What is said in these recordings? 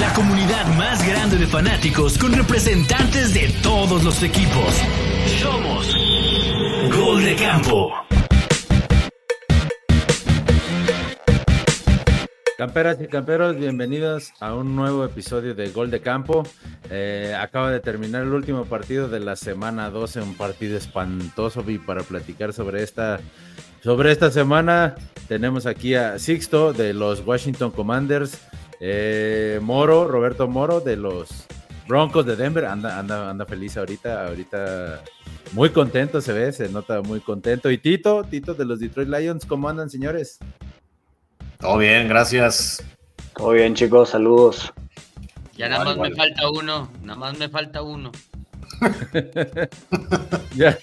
La comunidad más grande de fanáticos con representantes de todos los equipos. Somos Gol de Campo. Camperas y camperos, bienvenidos a un nuevo episodio de Gol de Campo. Eh, acaba de terminar el último partido de la semana 12, un partido espantoso y para platicar sobre esta, sobre esta semana tenemos aquí a Sixto de los Washington Commanders, eh, Moro, Roberto Moro de los Broncos de Denver, anda, anda, anda feliz ahorita, ahorita muy contento se ve, se nota muy contento. Y Tito, Tito de los Detroit Lions, ¿cómo andan señores? Todo bien, gracias. Todo bien, chicos, saludos. Ya nada más me falta uno, nada más me falta uno. ya.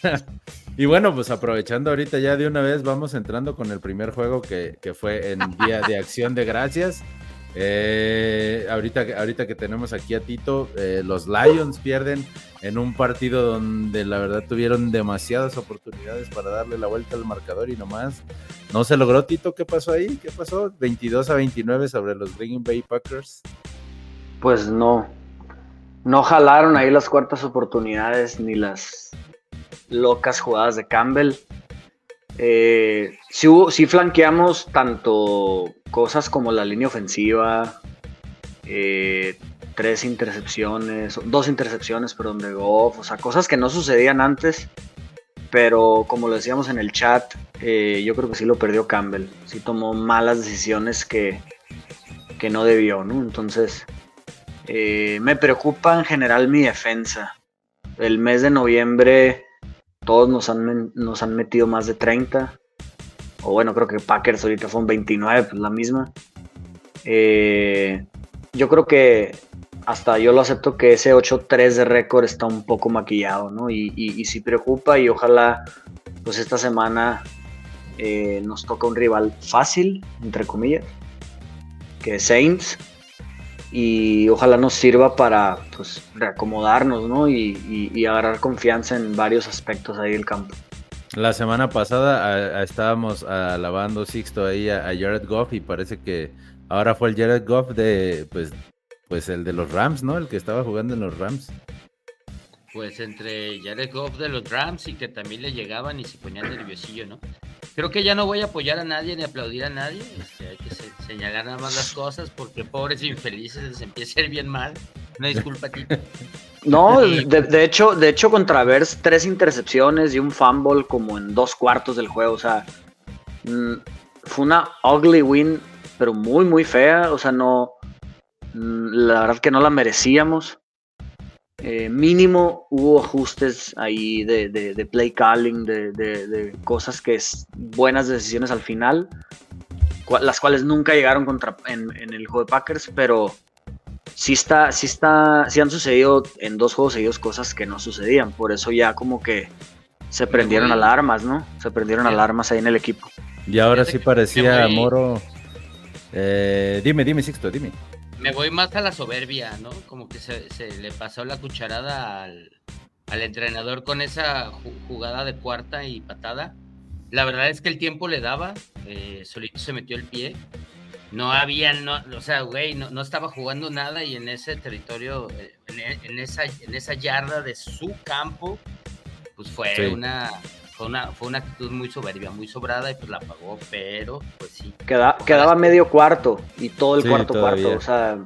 Y bueno, pues aprovechando ahorita ya de una vez, vamos entrando con el primer juego que, que fue en Día de Acción de Gracias. Eh, ahorita, ahorita que tenemos aquí a Tito, eh, los Lions pierden en un partido donde la verdad tuvieron demasiadas oportunidades para darle la vuelta al marcador y nomás no se logró. Tito, ¿qué pasó ahí? ¿Qué pasó? 22 a 29 sobre los Green Bay Packers. Pues no, no jalaron ahí las cuartas oportunidades ni las locas jugadas de Campbell. Eh, sí, flanqueamos tanto cosas como la línea ofensiva, eh, tres intercepciones, dos intercepciones, perdón, de Goff, o sea, cosas que no sucedían antes, pero como lo decíamos en el chat, eh, yo creo que sí lo perdió Campbell, sí tomó malas decisiones que, que no debió, ¿no? Entonces, eh, me preocupa en general mi defensa. El mes de noviembre todos nos han, nos han metido más de 30. O bueno, creo que Packers ahorita fue un 29, pues la misma. Eh, yo creo que hasta yo lo acepto que ese 8-3 de récord está un poco maquillado, ¿no? Y, y, sí preocupa y ojalá pues esta semana eh, nos toca un rival fácil, entre comillas, que es Saints. Y ojalá nos sirva para pues, reacomodarnos, ¿no? Y, y, agarrar confianza en varios aspectos ahí del campo. La semana pasada estábamos alabando Sixto ahí a, a Jared Goff y parece que ahora fue el Jared Goff de, pues, pues el de los Rams, ¿no? El que estaba jugando en los Rams. Pues entre Jared Goff de los Rams y que también le llegaban y se ponían nerviosillo, ¿no? Creo que ya no voy a apoyar a nadie ni aplaudir a nadie. Este, hay que señalar nada más las cosas porque pobres infelices les empieza a ir bien mal. Una disculpa, Tito. No, de, hecho, de hecho contra Vers tres intercepciones y un fumble como en dos cuartos del juego. O sea, mm, fue una ugly win, pero muy, muy fea. O sea, no, Mm, la verdad que no la merecíamos. Eh, mínimo hubo ajustes ahí de, play calling, de, cosas que es buenas decisiones al final, las cuales nunca llegaron contra, en, el juego de Packers, pero sí está, sí está, sí han sucedido en dos juegos seguidos cosas que no sucedían, por eso ya como que se prendieron alarmas, ¿no? Se prendieron alarmas ahí en el equipo. Y ahora sí parecía Moro. Eh, dime, dime, Sixto, dime me voy más a la soberbia, ¿no? Como que se, le pasó la cucharada al, entrenador con esa jugada de cuarta y patada. La verdad es que el tiempo le daba, eh, solito se metió el pie. No había, no, o sea, güey, no, estaba jugando nada y en ese territorio, eh, en, esa, en esa yarda de su campo, pues fue una fue una, fue una actitud muy soberbia, muy sobrada y pues la pagó, pero pues sí. quedaba medio cuarto y todo el cuarto cuarto, o sea,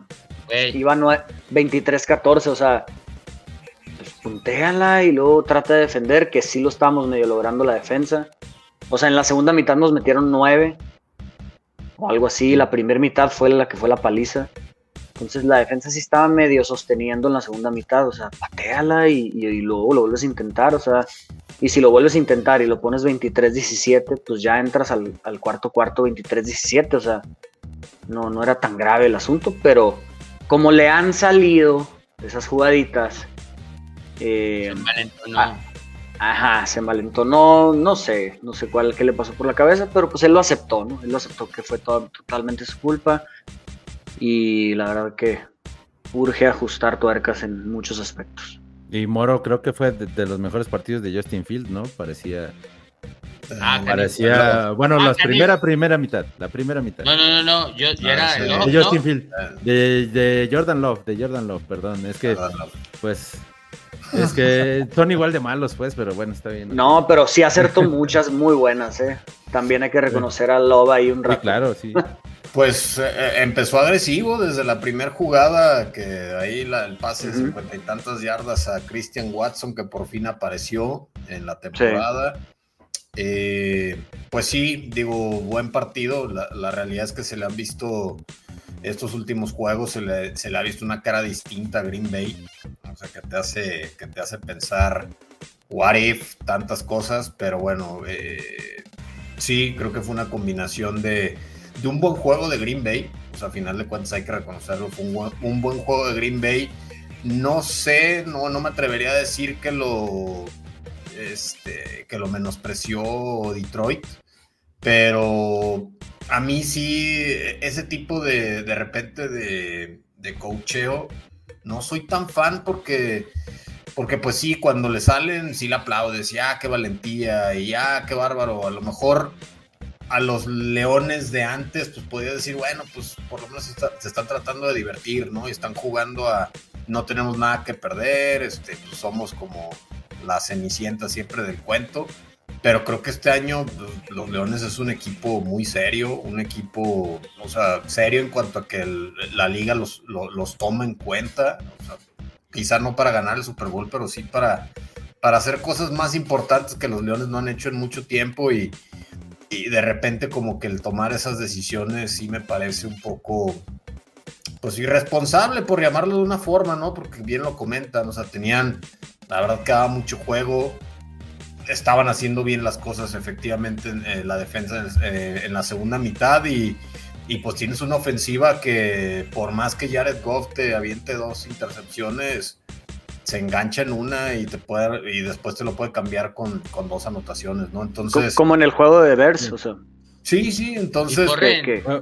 iba 23-14, o sea, pues puntéala y luego trata de defender, que sí lo estábamos medio logrando la defensa. O sea, en la segunda mitad nos metieron 9 o algo así, la primera mitad fue la que fue la paliza. Entonces la defensa sí estaba medio sosteniendo en la segunda mitad, o sea, pateala y, y luego lo vuelves a intentar, o sea, y si lo vuelves a intentar y lo pones 23-17, pues ya entras al, cuarto cuarto 23-17. O sea, no, no era tan grave el asunto, pero como le han salido esas jugaditas. Eh, se malentonó. Ah, ajá, se malentonó. No sé, no sé cuál que le pasó por la cabeza, pero pues él lo aceptó, ¿no? Él lo aceptó que fue totalmente su culpa. Y la verdad que urge ajustar tuercas en muchos aspectos. Y Moro creo que fue de, los mejores partidos de Justin Field, ¿no? Parecía Ah, Parecía, bueno, Ah, la primera, primera mitad, la primera mitad. No, no, no, no. Yo, yo Ah, era sí. de Love, Justin ¿no? Field, de, de Jordan Love, de Jordan Love, perdón, es que, pues, es que son igual de malos, pues, pero bueno, está bien. No, pero sí acertó muchas muy buenas, ¿eh? También hay que reconocer a Loba ahí un Sí, rato. claro, sí. Pues eh, empezó agresivo desde la primera jugada, que ahí la- el pase de cincuenta y tantas yardas a Christian Watson, que por fin apareció en la temporada. Eh, pues sí, digo, buen partido. La, la realidad es que se le han visto estos últimos juegos, se le, se le ha visto una cara distinta a Green Bay. O sea, que te hace, que te hace pensar, what if, tantas cosas, pero bueno, eh, sí, creo que fue una combinación de, un buen juego de Green Bay. O sea, a final de cuentas hay que reconocerlo, fue un un buen juego de Green Bay. No sé, no, no me atrevería a decir que lo, este, que lo menospreció Detroit, pero a mí sí, ese tipo de, de repente de, de coacheo, no soy tan fan porque, porque pues sí, cuando le salen, sí le aplaudes, ya qué valentía, y ya qué bárbaro, a lo mejor a los leones de antes, pues podía decir, bueno, pues por lo menos se, está- se están tratando de divertir, ¿no? Y están jugando a, no tenemos nada que perder, este, pues somos como la cenicienta siempre del cuento. Pero creo que este año pues, los Leones es un equipo muy serio, un equipo, o sea, serio en cuanto a que la liga los, lo- los toma en cuenta. O quizá no para ganar el Super Bowl, pero sí para, para hacer cosas más importantes que los Leones no han hecho en mucho tiempo y, y de repente como que el tomar esas decisiones sí me parece un poco, pues irresponsable por llamarlo de una forma, ¿no? Porque bien lo comentan, o sea, tenían, la verdad que daba mucho juego, estaban haciendo bien las cosas efectivamente en la defensa eh, en la segunda mitad y, y pues tienes una ofensiva que por más que Jared Goff te aviente dos intercepciones, se engancha en una y te puede y después te lo puede cambiar con, con dos anotaciones, ¿no? Entonces, Como en el juego de Bears, o sea. sí, sí, entonces Y corre- que- que- Ah,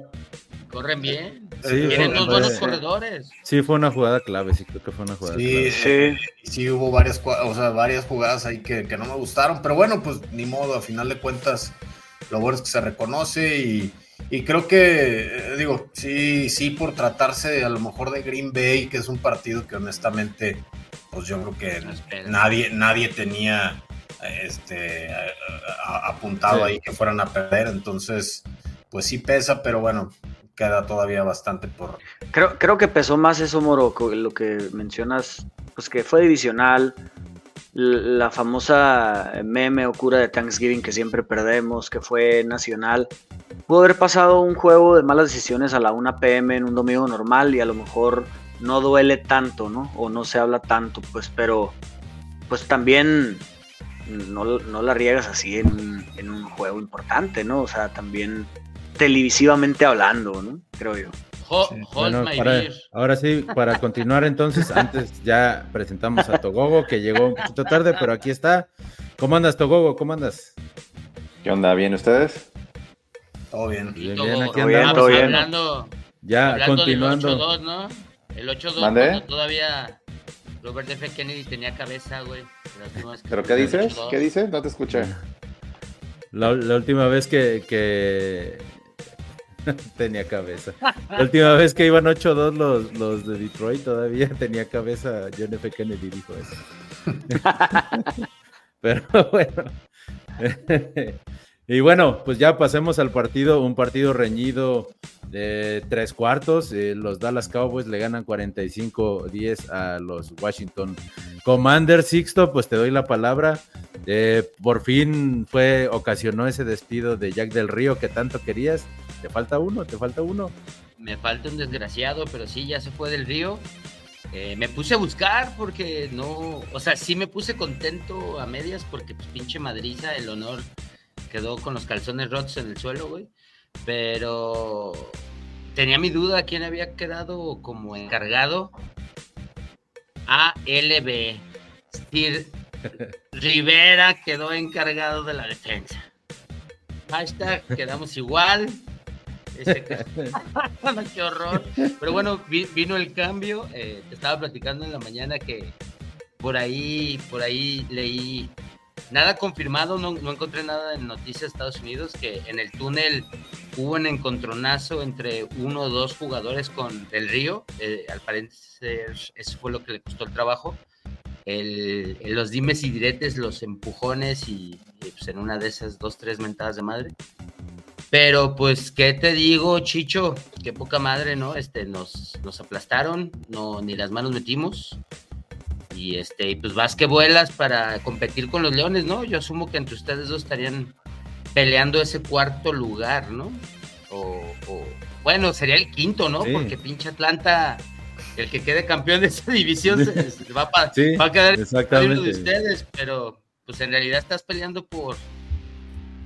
Corren bien. Sí, Tienen fue- dos buenos sí. corredores. Sí, fue una jugada clave, sí, creo que fue una jugada Sí, clave. Sí. sí hubo varias, o sea, varias jugadas ahí que, que no me gustaron, pero bueno, pues ni modo, a final de cuentas, lo bueno es que se reconoce y, y creo que, eh, digo, sí, sí, por tratarse a lo mejor de Green Bay, que es un partido que honestamente, pues yo creo que No nadie, nadie tenía este, a- a- apuntado Sí. ahí que fueran a perder, entonces, pues sí pesa, pero bueno, queda todavía bastante por, Creo, creo que pesó más eso, Moro, lo que mencionas, pues que fue divisional, la famosa meme o cura de Thanksgiving que siempre perdemos, que fue nacional. Pudo haber pasado un juego de malas decisiones a la 1 pm en un domingo normal y a lo mejor no duele tanto, ¿no? O no se habla tanto, pues, pero pues también no, no la riegas así en, en un juego importante, ¿no? O sea, también televisivamente hablando, ¿no? Creo yo. Ho- Sí. hold Bueno, my para- beer. ahora sí, para continuar entonces, antes ya presentamos a Togogo, que llegó un poquito tarde, pero aquí está. ¿Cómo andas, Togogo? ¿Cómo andas? ¿Qué onda? ¿Bien ustedes? todo bien. Bien, aquí Todo bien, andamos. todo bien. Hablando, Ya, hablando continuando. del 8-2, ¿no? El 8-2 ¿Mande? cuando todavía Robert F. Kennedy tenía cabeza, güey. ¿Pero qué dices? 8-2. ¿Qué dices? No te escuché. La, la última vez que, que... tenía cabeza. La última vez que iban 8-2 los, los de Detroit todavía tenía cabeza. John F. Kennedy dijo eso. Pero bueno. y bueno, pues ya pasemos al partido. Un partido reñido de tres cuartos. Eh, los Dallas Cowboys le ganan 45-10 a los Washington Commanders. Sixto, pues te doy la palabra. Eh, por fin fue, ocasionó ese despido de Jack del Río que tanto querías. Te falta uno, te falta uno. Me falta un desgraciado, pero sí, ya se fue del río. Eh, me puse a buscar porque no, o sea, sí me puse contento a medias porque pues pinche madriza, el honor quedó con los calzones rotos en el suelo, güey. Pero tenía mi duda quién había quedado como encargado. ALB. Sir Rivera quedó encargado de la defensa. Hashtag quedamos igual. Qué horror. Pero bueno, vi- vino el cambio. eh, te estaba platicando en la mañana que por ahí, por ahí leí nada confirmado, no, encontré nada en noticias de Estados Unidos que en el túnel hubo un encontronazo entre uno o dos jugadores con Del Río. Eh, al parecer, eso fue lo que le costó el trabajo. El, los dimes y diretes, los empujones y, pues en una de esas dos, tres mentadas de madre. Pero pues, ¿qué te digo, Chicho? Qué poca madre, ¿no? Este, nos, nos aplastaron, no, ni las manos metimos. Y este, pues vas que vuelas para competir con los Leones, ¿no? Yo asumo que entre ustedes dos estarían peleando ese cuarto lugar, ¿no? O, bueno, sería el quinto, ¿no? Porque pinche Atlanta, el que quede campeón de esa división se, va, va, a quedar exactamente. de ustedes, pero pues en realidad estás peleando por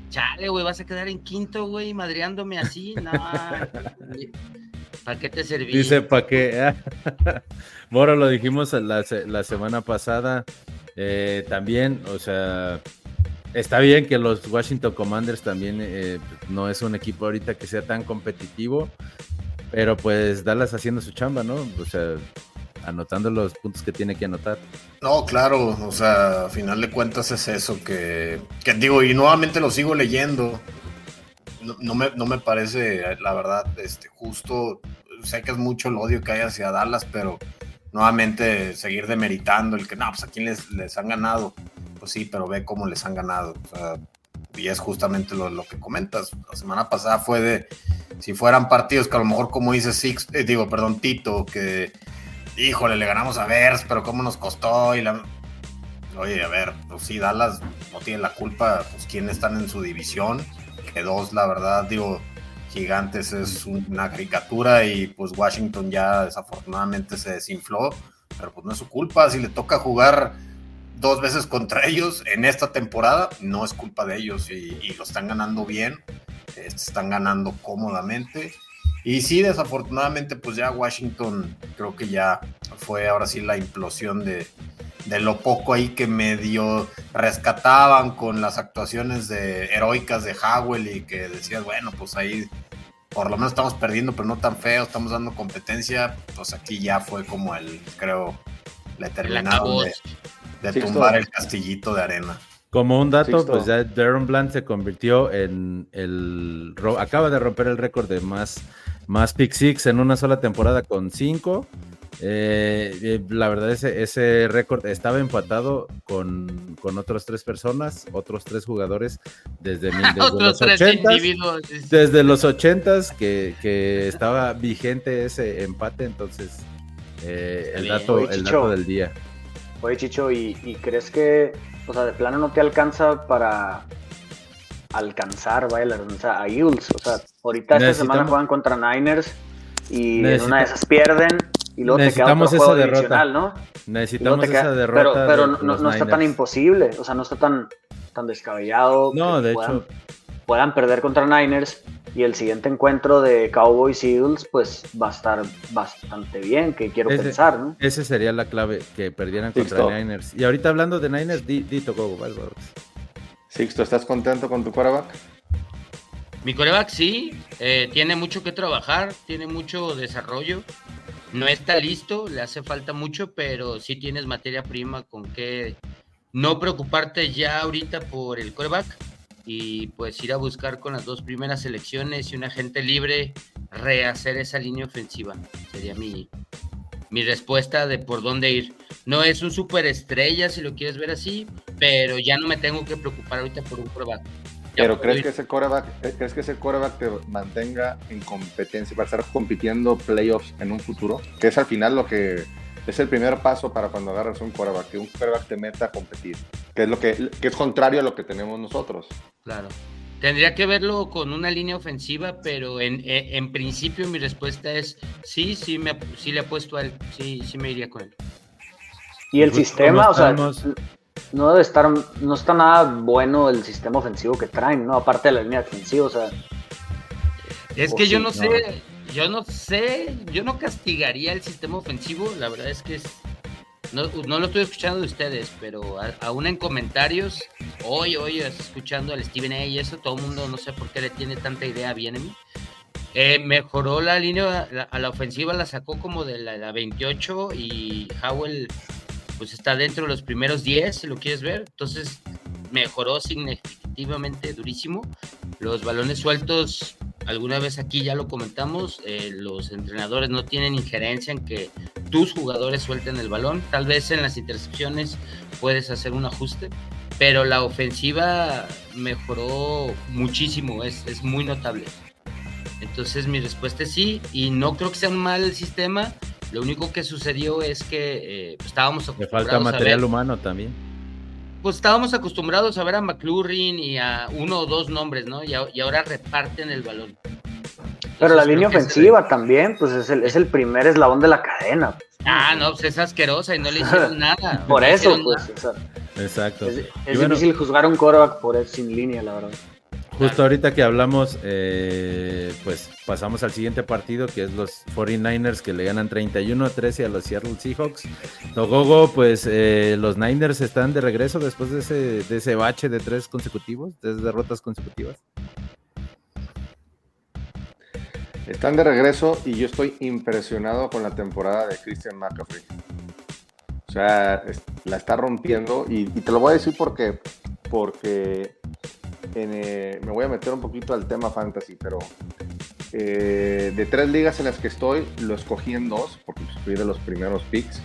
chale, güey, vas a quedar en quinto, güey, madreándome así, no. ¿Para qué te serví? Dice, ¿para qué? Moro, lo dijimos la, semana pasada. Eh, también, o sea, está bien que los Washington Commanders también eh, no es un equipo ahorita que sea tan competitivo, pero pues Dallas haciendo su chamba, ¿no? O sea, anotando los puntos que tiene que anotar. No, claro, o sea, a final de cuentas es eso que, que digo, y nuevamente lo sigo leyendo. No, me, no me parece, la verdad, este, justo. Sé que es mucho el odio que hay hacia Dallas, pero nuevamente seguir demeritando el que, no, pues a quién les, les han ganado pues sí, pero ve cómo les han ganado. y es justamente lo, que comentas. La semana pasada fue de, si fueran partidos que a lo mejor como dice Six, eh, digo, perdón, Tito, que, híjole, le ganamos a Vers, pero cómo nos costó. Oye, a ver, pues sí, Dallas no tiene la culpa, pues quiénes están en su división, que dos, la verdad, digo, Gigantes es una caricatura y pues Washington ya desafortunadamente se desinfló, pero pues no es su culpa, si le toca jugar dos veces contra ellos en esta temporada. No es culpa de ellos y, lo están ganando bien, este, están ganando cómodamente. Y sí, desafortunadamente, pues ya Washington creo que ya fue ahora sí la implosión de, de lo poco ahí que medio rescataban con las actuaciones de heroicas de Howell y que decías, bueno, pues ahí por lo menos estamos perdiendo, pero no tan feo, estamos dando competencia. Pues aquí ya fue como el, creo, la terminaron de, de tumbar el castillito de arena. Como un dato, pues ya Darren Bland se convirtió en el. Acaba de romper el récord de más, más pick six en una sola temporada con cinco. Eh, eh, la verdad, ese, ese récord estaba empatado con, con otras tres personas, otros tres jugadores desde, los ochentas. Desde los ochentas que, que, estaba vigente ese empate, entonces eh, el, dato, el dato del día. Oye, Chicho, ¿y, crees que, o sea, de plano no te alcanza para alcanzar, vaya, a Eagles? O sea, ahorita esta semana juegan contra Niners y en una de esas pierden y luego te queda otro juego derrota. ¿no? Necesitamos esa derrota. Pero, no, está tan imposible, o sea, no está tan, tan descabellado. No, de hecho. Puedan perder contra Niners y el siguiente encuentro de Cowboys Eagles, pues va a estar bastante bien, que quiero pensar, ¿no? Esa sería la clave, que perdieran contra Niners. Y ahorita hablando de Niners, Dito Gogo, Sixto, ¿estás contento con tu quarterback? Mi quarterback sí, eh, tiene mucho que trabajar, tiene mucho desarrollo. No está listo, le hace falta mucho, pero sí tienes materia prima con que no preocuparte ya ahorita por el quarterback y pues ir a buscar con las dos primeras selecciones y una gente libre rehacer esa línea ofensiva. Sería mi, mi respuesta de por dónde ir. No es un superestrella si lo quieres ver así, pero ya no me tengo que preocupar ahorita por un coreback. pero ¿crees que, ese coreback, eh, ¿crees que ese coreback te mantenga en competencia para estar compitiendo playoffs en un futuro? Que es al final lo que es el primer paso para cuando agarras un quarterback, que un quarterback te meta a competir, que es lo que, que es contrario a lo que tenemos nosotros. Claro. Tendría que verlo con una línea ofensiva, pero en, en, principio mi respuesta es sí, sí, me, sí le apuesto a él, sí, sí me iría con él. Y el pues, sistema, o sea, no debe estar, no está nada bueno el sistema ofensivo que traen, ¿no? Aparte de la línea defensiva, o sea. Es que yo no sé, yo no sé, yo no castigaría el sistema ofensivo, la verdad es que es, no, lo estoy escuchando de ustedes, pero aún en comentarios, hoy, hoy escuchando al Steven A y eso, todo el mundo no sé por qué le tiene tanta idea bien a mí. Eh, mejoró la línea a la ofensiva, la sacó como de la, 28 y Howell pues está dentro de los primeros 10, si lo quieres ver. Entonces, mejoró significativamente durísimo. Los balones sueltos, alguna vez aquí ya lo comentamos, eh, los entrenadores no tienen injerencia en que tus jugadores suelten el balón. Tal vez en las intercepciones puedes hacer un ajuste, pero la ofensiva mejoró muchísimo, es, es muy notable. Entonces mi respuesta es sí, y no creo que sea un mal sistema. Lo único que sucedió es que eh, pues, estábamos acostumbrados. Le falta material humano también. Pues estábamos acostumbrados a ver a McLaurin y a uno o dos nombres, ¿no? Y, ahora reparten el balón. Pero la línea ofensiva también, pues es el, es el primer eslabón de la cadena. Ah, no, pues es asquerosa y no le hicieron nada. por eso, pues. Exacto. Es, difícil juzgar a un coreback por sin línea, la verdad. Justo ahorita que hablamos, eh, pues pasamos al siguiente partido, que es los 49ers que le ganan 31 a 13 a los Seattle Seahawks. Togogo, pues eh, los Niners están de regreso después de ese, de ese bache de tres consecutivos, tres derrotas consecutivas. Están de regreso y yo estoy impresionado con la temporada de Christian McCaffrey. O sea, la está rompiendo y, y te lo voy a decir porque, porque eh, me voy a meter un poquito al tema fantasy, pero eh, de tres ligas en las que estoy, lo escogí en dos, porque fui de los primeros picks.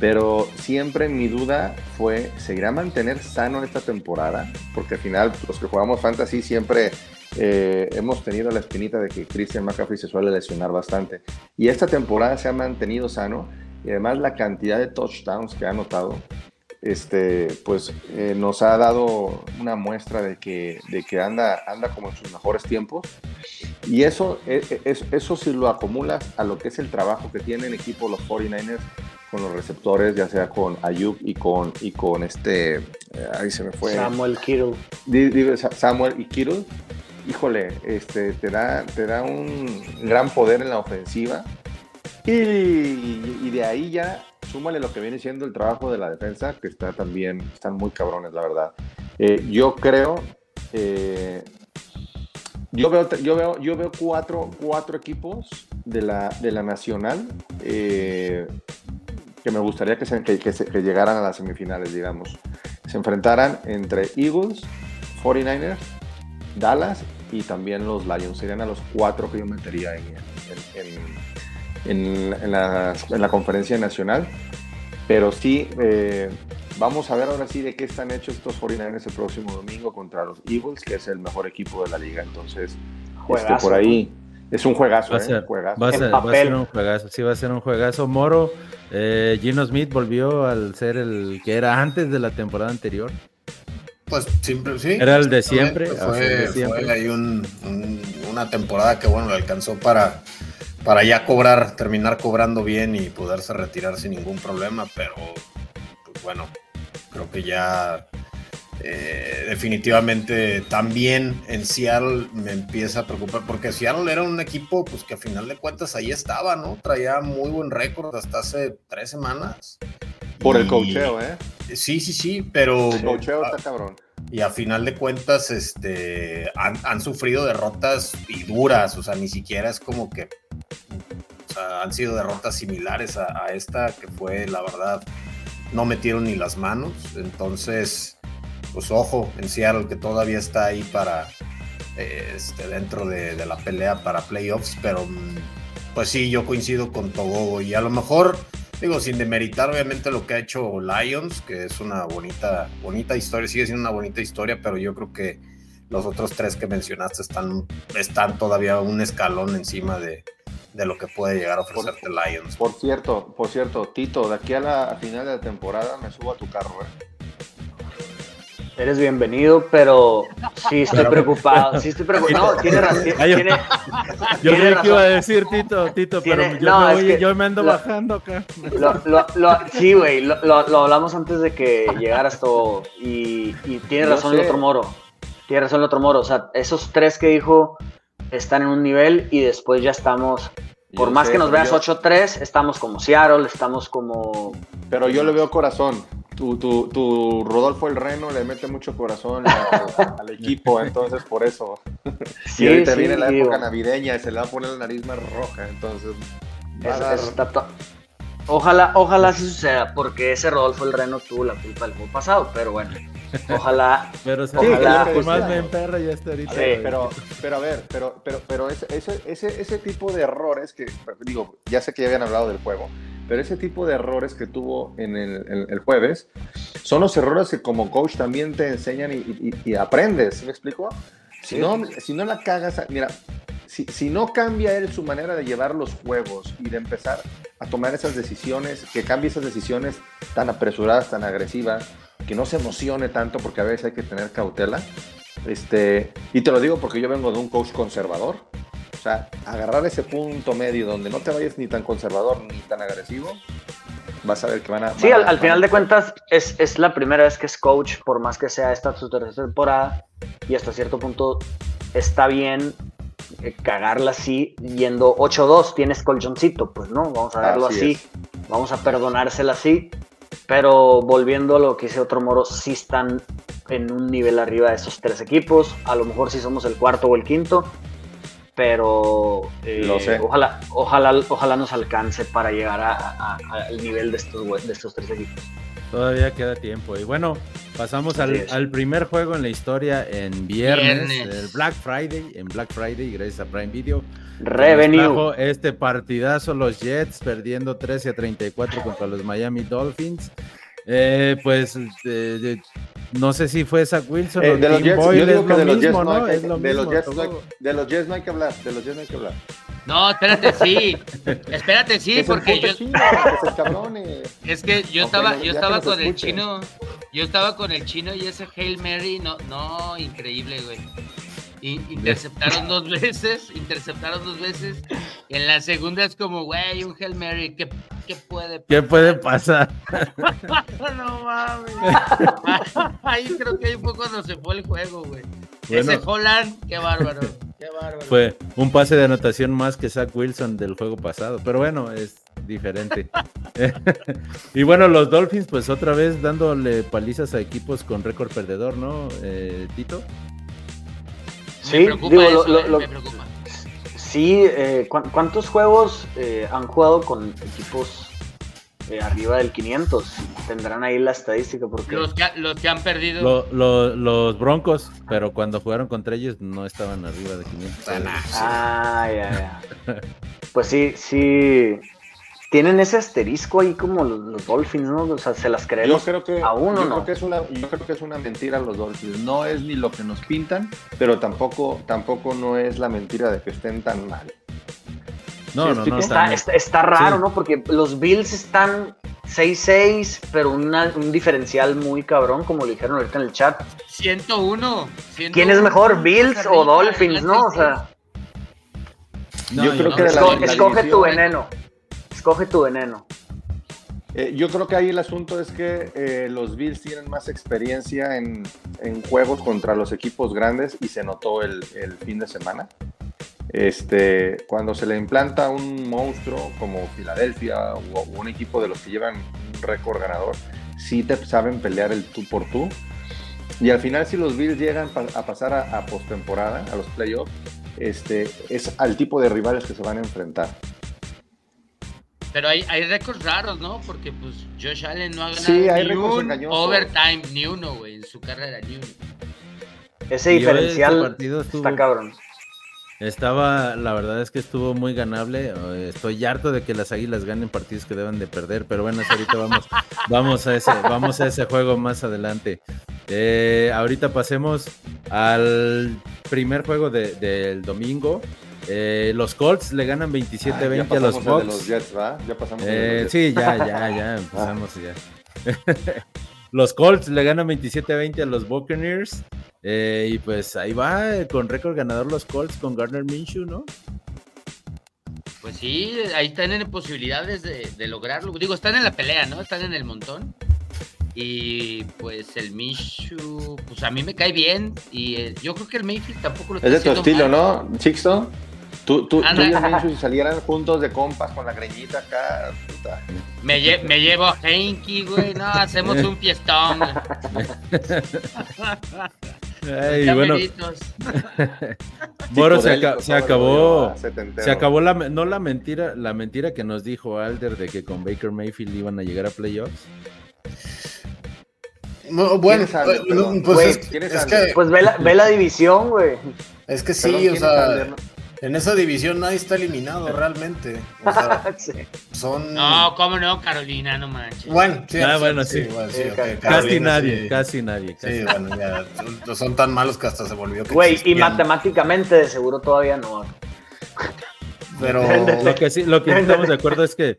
Pero siempre mi duda fue, ¿seguirá mantener sano esta temporada? Porque al final los que jugamos fantasy siempre eh, hemos tenido la espinita de que Christian McCaffrey se suele lesionar bastante. Y esta temporada se ha mantenido sano y además la cantidad de touchdowns que ha anotado este, pues eh, nos ha dado una muestra de que, de que anda, anda como en sus mejores tiempos. Y eso, e, e, eso si lo acumulas a lo que es el trabajo que tiene el equipo los 49ers con los receptores, ya sea con Ayuk y con, y con este, eh, ahí se me fue. Samuel Kittle. Samuel y Kittle. Híjole, este, te, da, te da un gran poder en la ofensiva. Y, y de ahí ya súmale lo que viene siendo el trabajo de la defensa, que está también, están muy cabrones, la verdad. Eh, yo creo, eh, yo veo, yo veo, yo veo cuatro, cuatro equipos de la, de la nacional eh, que me gustaría que, se, que, que, llegaran a las semifinales, digamos. Se enfrentaran entre Eagles, 49ers, Dallas y también los Lions. Serían a los cuatro que yo metería en, en en, la, conferencia nacional. Pero sí, eh, vamos a ver ahora sí de qué están hechos estos 49ers el próximo domingo contra los Eagles, que es el mejor equipo de la liga. Entonces, este, por ahí es un juegazo. Va a, ser, Va, a ser, un juegazo. Sí, va a ser un juegazo. Moro, eh, Gino Smith volvió al ser el que era antes de la temporada anterior. Pues siempre, sí. Era el de siempre. Fue, ahí una temporada que, bueno, le alcanzó para para ya cobrar, terminar cobrando bien y poderse retirar sin ningún problema, pero pues bueno, creo que ya eh, definitivamente también en Seattle me empieza a preocupar, porque Seattle era un equipo pues que a final de cuentas ahí estaba, ¿no? Traía muy buen récord hasta hace tres semanas. Por el cocheo, ¿eh? Sí, sí, sí, pero... El cocheo está cabrón y a final de cuentas este, han, sufrido derrotas y duras, o sea, ni siquiera es como que han sido derrotas similares a, esta, que fue, la verdad, no metieron ni las manos, entonces, pues ojo, en Seattle que todavía está ahí para, este, dentro de, de la pelea para playoffs, pero pues sí, yo coincido con Togogo. Y a lo mejor Digo, sin demeritar obviamente lo que ha hecho Lions, que es una bonita, bonita historia, sigue siendo una bonita historia, pero yo creo que los otros tres que mencionaste están, están todavía un escalón encima de, lo que puede llegar a ofrecerte Lions. Por cierto, por cierto, Tito, de aquí a la final de la temporada me subo a tu carro, ¿eh? Eres bienvenido, pero sí estoy preocupado. Sí estoy preocupado. No, tiene razón. yo creí que iba a decir Tito, Tito, pero yo, me yo, me ando bajando acá. sí, güey, lo, hablamos antes de que llegaras todo. Y, y tiene razón el otro moro. Tiene razón el otro moro. O sea, esos tres que dijo están en un nivel y después ya estamos por más que nos veas 8-3, estamos como Seattle, estamos como. Pero yo le veo corazón tu, tu, tu, Rodolfo el Reno le mete mucho corazón al equipo, entonces por eso. Sí, y ahorita viene la época navideña y se le va a poner la nariz más roja, entonces. Ojalá, ojalá sí suceda, porque ese Rodolfo el Reno tuvo la culpa del juego pasado, pero bueno, ojalá. Pero Sí, ojalá que más decía. me emperra ya está ahorita. Sí, pero, pero a ver, pero, pero, pero ese, ese, ese, ese tipo de errores que, digo, ya sé que ya habían hablado del juego, pero ese tipo de errores que tuvo en el, en el jueves son los errores que como coach también te enseñan y, y- y aprendes, ¿sí ¿me explico? Si, Sí, no, si no la cagas, mira, si, si no cambia él su manera de llevar los juegos y de empezar a tomar esas decisiones, que cambie esas decisiones tan apresuradas, tan agresivas, que no se emocione tanto porque a veces hay que tener cautela. Este, y te lo digo porque yo vengo de un coach conservador. O sea, agarrar ese punto medio donde no te vayas ni tan conservador ni tan agresivo, vas a ver que van a... Sí, al, a- al final a- de cuentas es, es la primera vez que es coach, por más que sea esta su tercera temporada, y hasta cierto punto está bien cagarla así, yendo 8-2, tienes colchoncito, pues no, vamos a verlo Así vamos a perdonársela así, pero volviendo a lo que dice otro moro, sí están en un nivel arriba de esos tres equipos, a lo mejor sí somos el cuarto o el quinto, pero eh, Lo sé. ojalá, ojalá, ojalá nos alcance para llegar a- a- a- al nivel de estos, de estos tres equipos. Todavía queda tiempo. Y bueno, pasamos al, primer juego en la historia en viernes, Viernes. el Black Friday, en Black Friday, gracias a Prime Video. Revenue. este partidazo los Jets perdiendo 13 a 34 contra los Miami Dolphins. Eh, pues eh, de- no sé si fue Zach Wilson Eh, o de los Jets, Boyle, lo mismo, no de los Jets no hay- todo. de los Jets no hay que hablar, de los Jets no hay que hablar. No, espérate, sí. Espérate, sí, porque yo. chino, que. Es que yo estaba, yo estaba con el chino. Yo estaba con el chino y ese Hail Mary, no, no, increíble, güey. Y- interceptaron dos veces, interceptaron dos veces. En la segunda es como, güey, un Hail Mary, ¿qué, qué puede ¿Qué puede pasar? No mames. Ahí creo que ahí fue cuando se fue el juego, güey. Bueno. Ese Holland, qué bárbaro, qué bárbaro. Fue un pase de anotación más que Zach Wilson del juego pasado, pero bueno, es diferente. y bueno, los Dolphins, pues otra vez dándole palizas a equipos con récord perdedor, ¿no, eh, Tito? Sí, me preocupa digo, eso, lo- eh, lo- me preocupa. Sí, eh, ¿cuán- ¿cuántos juegos eh, han jugado con equipos eh, arriba del 500? Tendrán ahí la estadística porque... Los que, los que han perdido. Lo- lo- los Broncos, pero cuando jugaron contra ellos no estaban arriba de 500. Ah, ya, ya. Pues sí, sí. Tienen ese asterisco ahí como los, los Dolphins, ¿no? O sea, se las Yo creemos. creo que, aún o yo no. creo que es una, yo creo que es una mentira los Dolphins. No es ni lo que nos pintan, pero tampoco, tampoco no es la mentira de que estén tan mal. No, ¿Sí no, no. Está, están- está, está raro, Sí. ¿no? Porque los Bills están 6-6, pero una- un diferencial muy cabrón, como le dijeron ahorita en el chat. 101. 101, ¿Quién es mejor, Bills o Dolphins, no? O sea, no, yo creo no, que de la, esco- la escoge tu veneno. Escoge tu veneno. Eh, yo creo que ahí el asunto es que eh, los Bills tienen más experiencia en, en juegos contra los equipos grandes y se notó el, el fin de semana. Este, cuando se le implanta un monstruo como Filadelfia o, un equipo de los que llevan un récord ganador, sí te saben pelear el tú por tú. Y al final, si los Bills llegan a pasar a, a postemporada, a los playoffs, este, es al tipo de rivales que se van a enfrentar. Pero hay, hay récords raros, ¿no? Porque pues Josh Allen no ha ganado Sí, hay ni un engañosos. overtime, ni uno, güey, en su carrera, ni uno. Ese Y hoy diferencial este partido estuvo- está cabrón. Estaba, la verdad es que estuvo muy ganable. Estoy harto de que las Águilas ganen partidos que deben de perder, pero bueno, ahorita vamos, vamos a ese, vamos a ese juego más adelante. Eh, ahorita pasemos al primer juego de- del domingo. Eh, los Colts le ganan 27-20 Ah, a los Fox. los Jets, ¿va? Ya pasamos Eh, los Jets. sí, ya, ya, ya, empezamos ya. los Colts le ganan 27-20 a los Buccaneers. eh, y pues ahí va, eh, con récord ganador los Colts con Garner Minshew, ¿no? Pues sí, ahí tienen posibilidades de, de lograrlo. Digo, están en la pelea, ¿no? Están en el montón. Y pues el Mishu, pues a mí me cae bien. Y yo creo que el Mayfield tampoco lo está Es de tu estilo, mal. ¿no, Sixto? Tú, tú, tú y si salieran juntos de compas con la greñita acá, puta. Me, lle- me llevo a Henky, güey. No, hacemos un fiestón. Ey, bueno, Moro se, aca- se acabó. Se acabó la, no la mentira, la mentira que nos dijo Alder de que con Baker Mayfield iban a llegar a playoffs. No, bueno, ¿Quién sabe, eh, pues güey, es, ¿quién es es que, Pues ve la, ve la división, güey. es que Perdón, sí, o ¿quién es sea, Alder? No- en esa división nadie está eliminado realmente. O sea, Sí. son. No, cómo no, Carolina, no manches. Bueno, sí, Ah, sí, bueno, sí, sí. bueno, sí, Sí, ok, casi nadie, sí. casi nadie. casi Sí, bueno, ya son, son tan malos que hasta se volvió Güey, y matemáticamente de seguro todavía no. Pero. Lo que sí, lo que estamos de acuerdo es que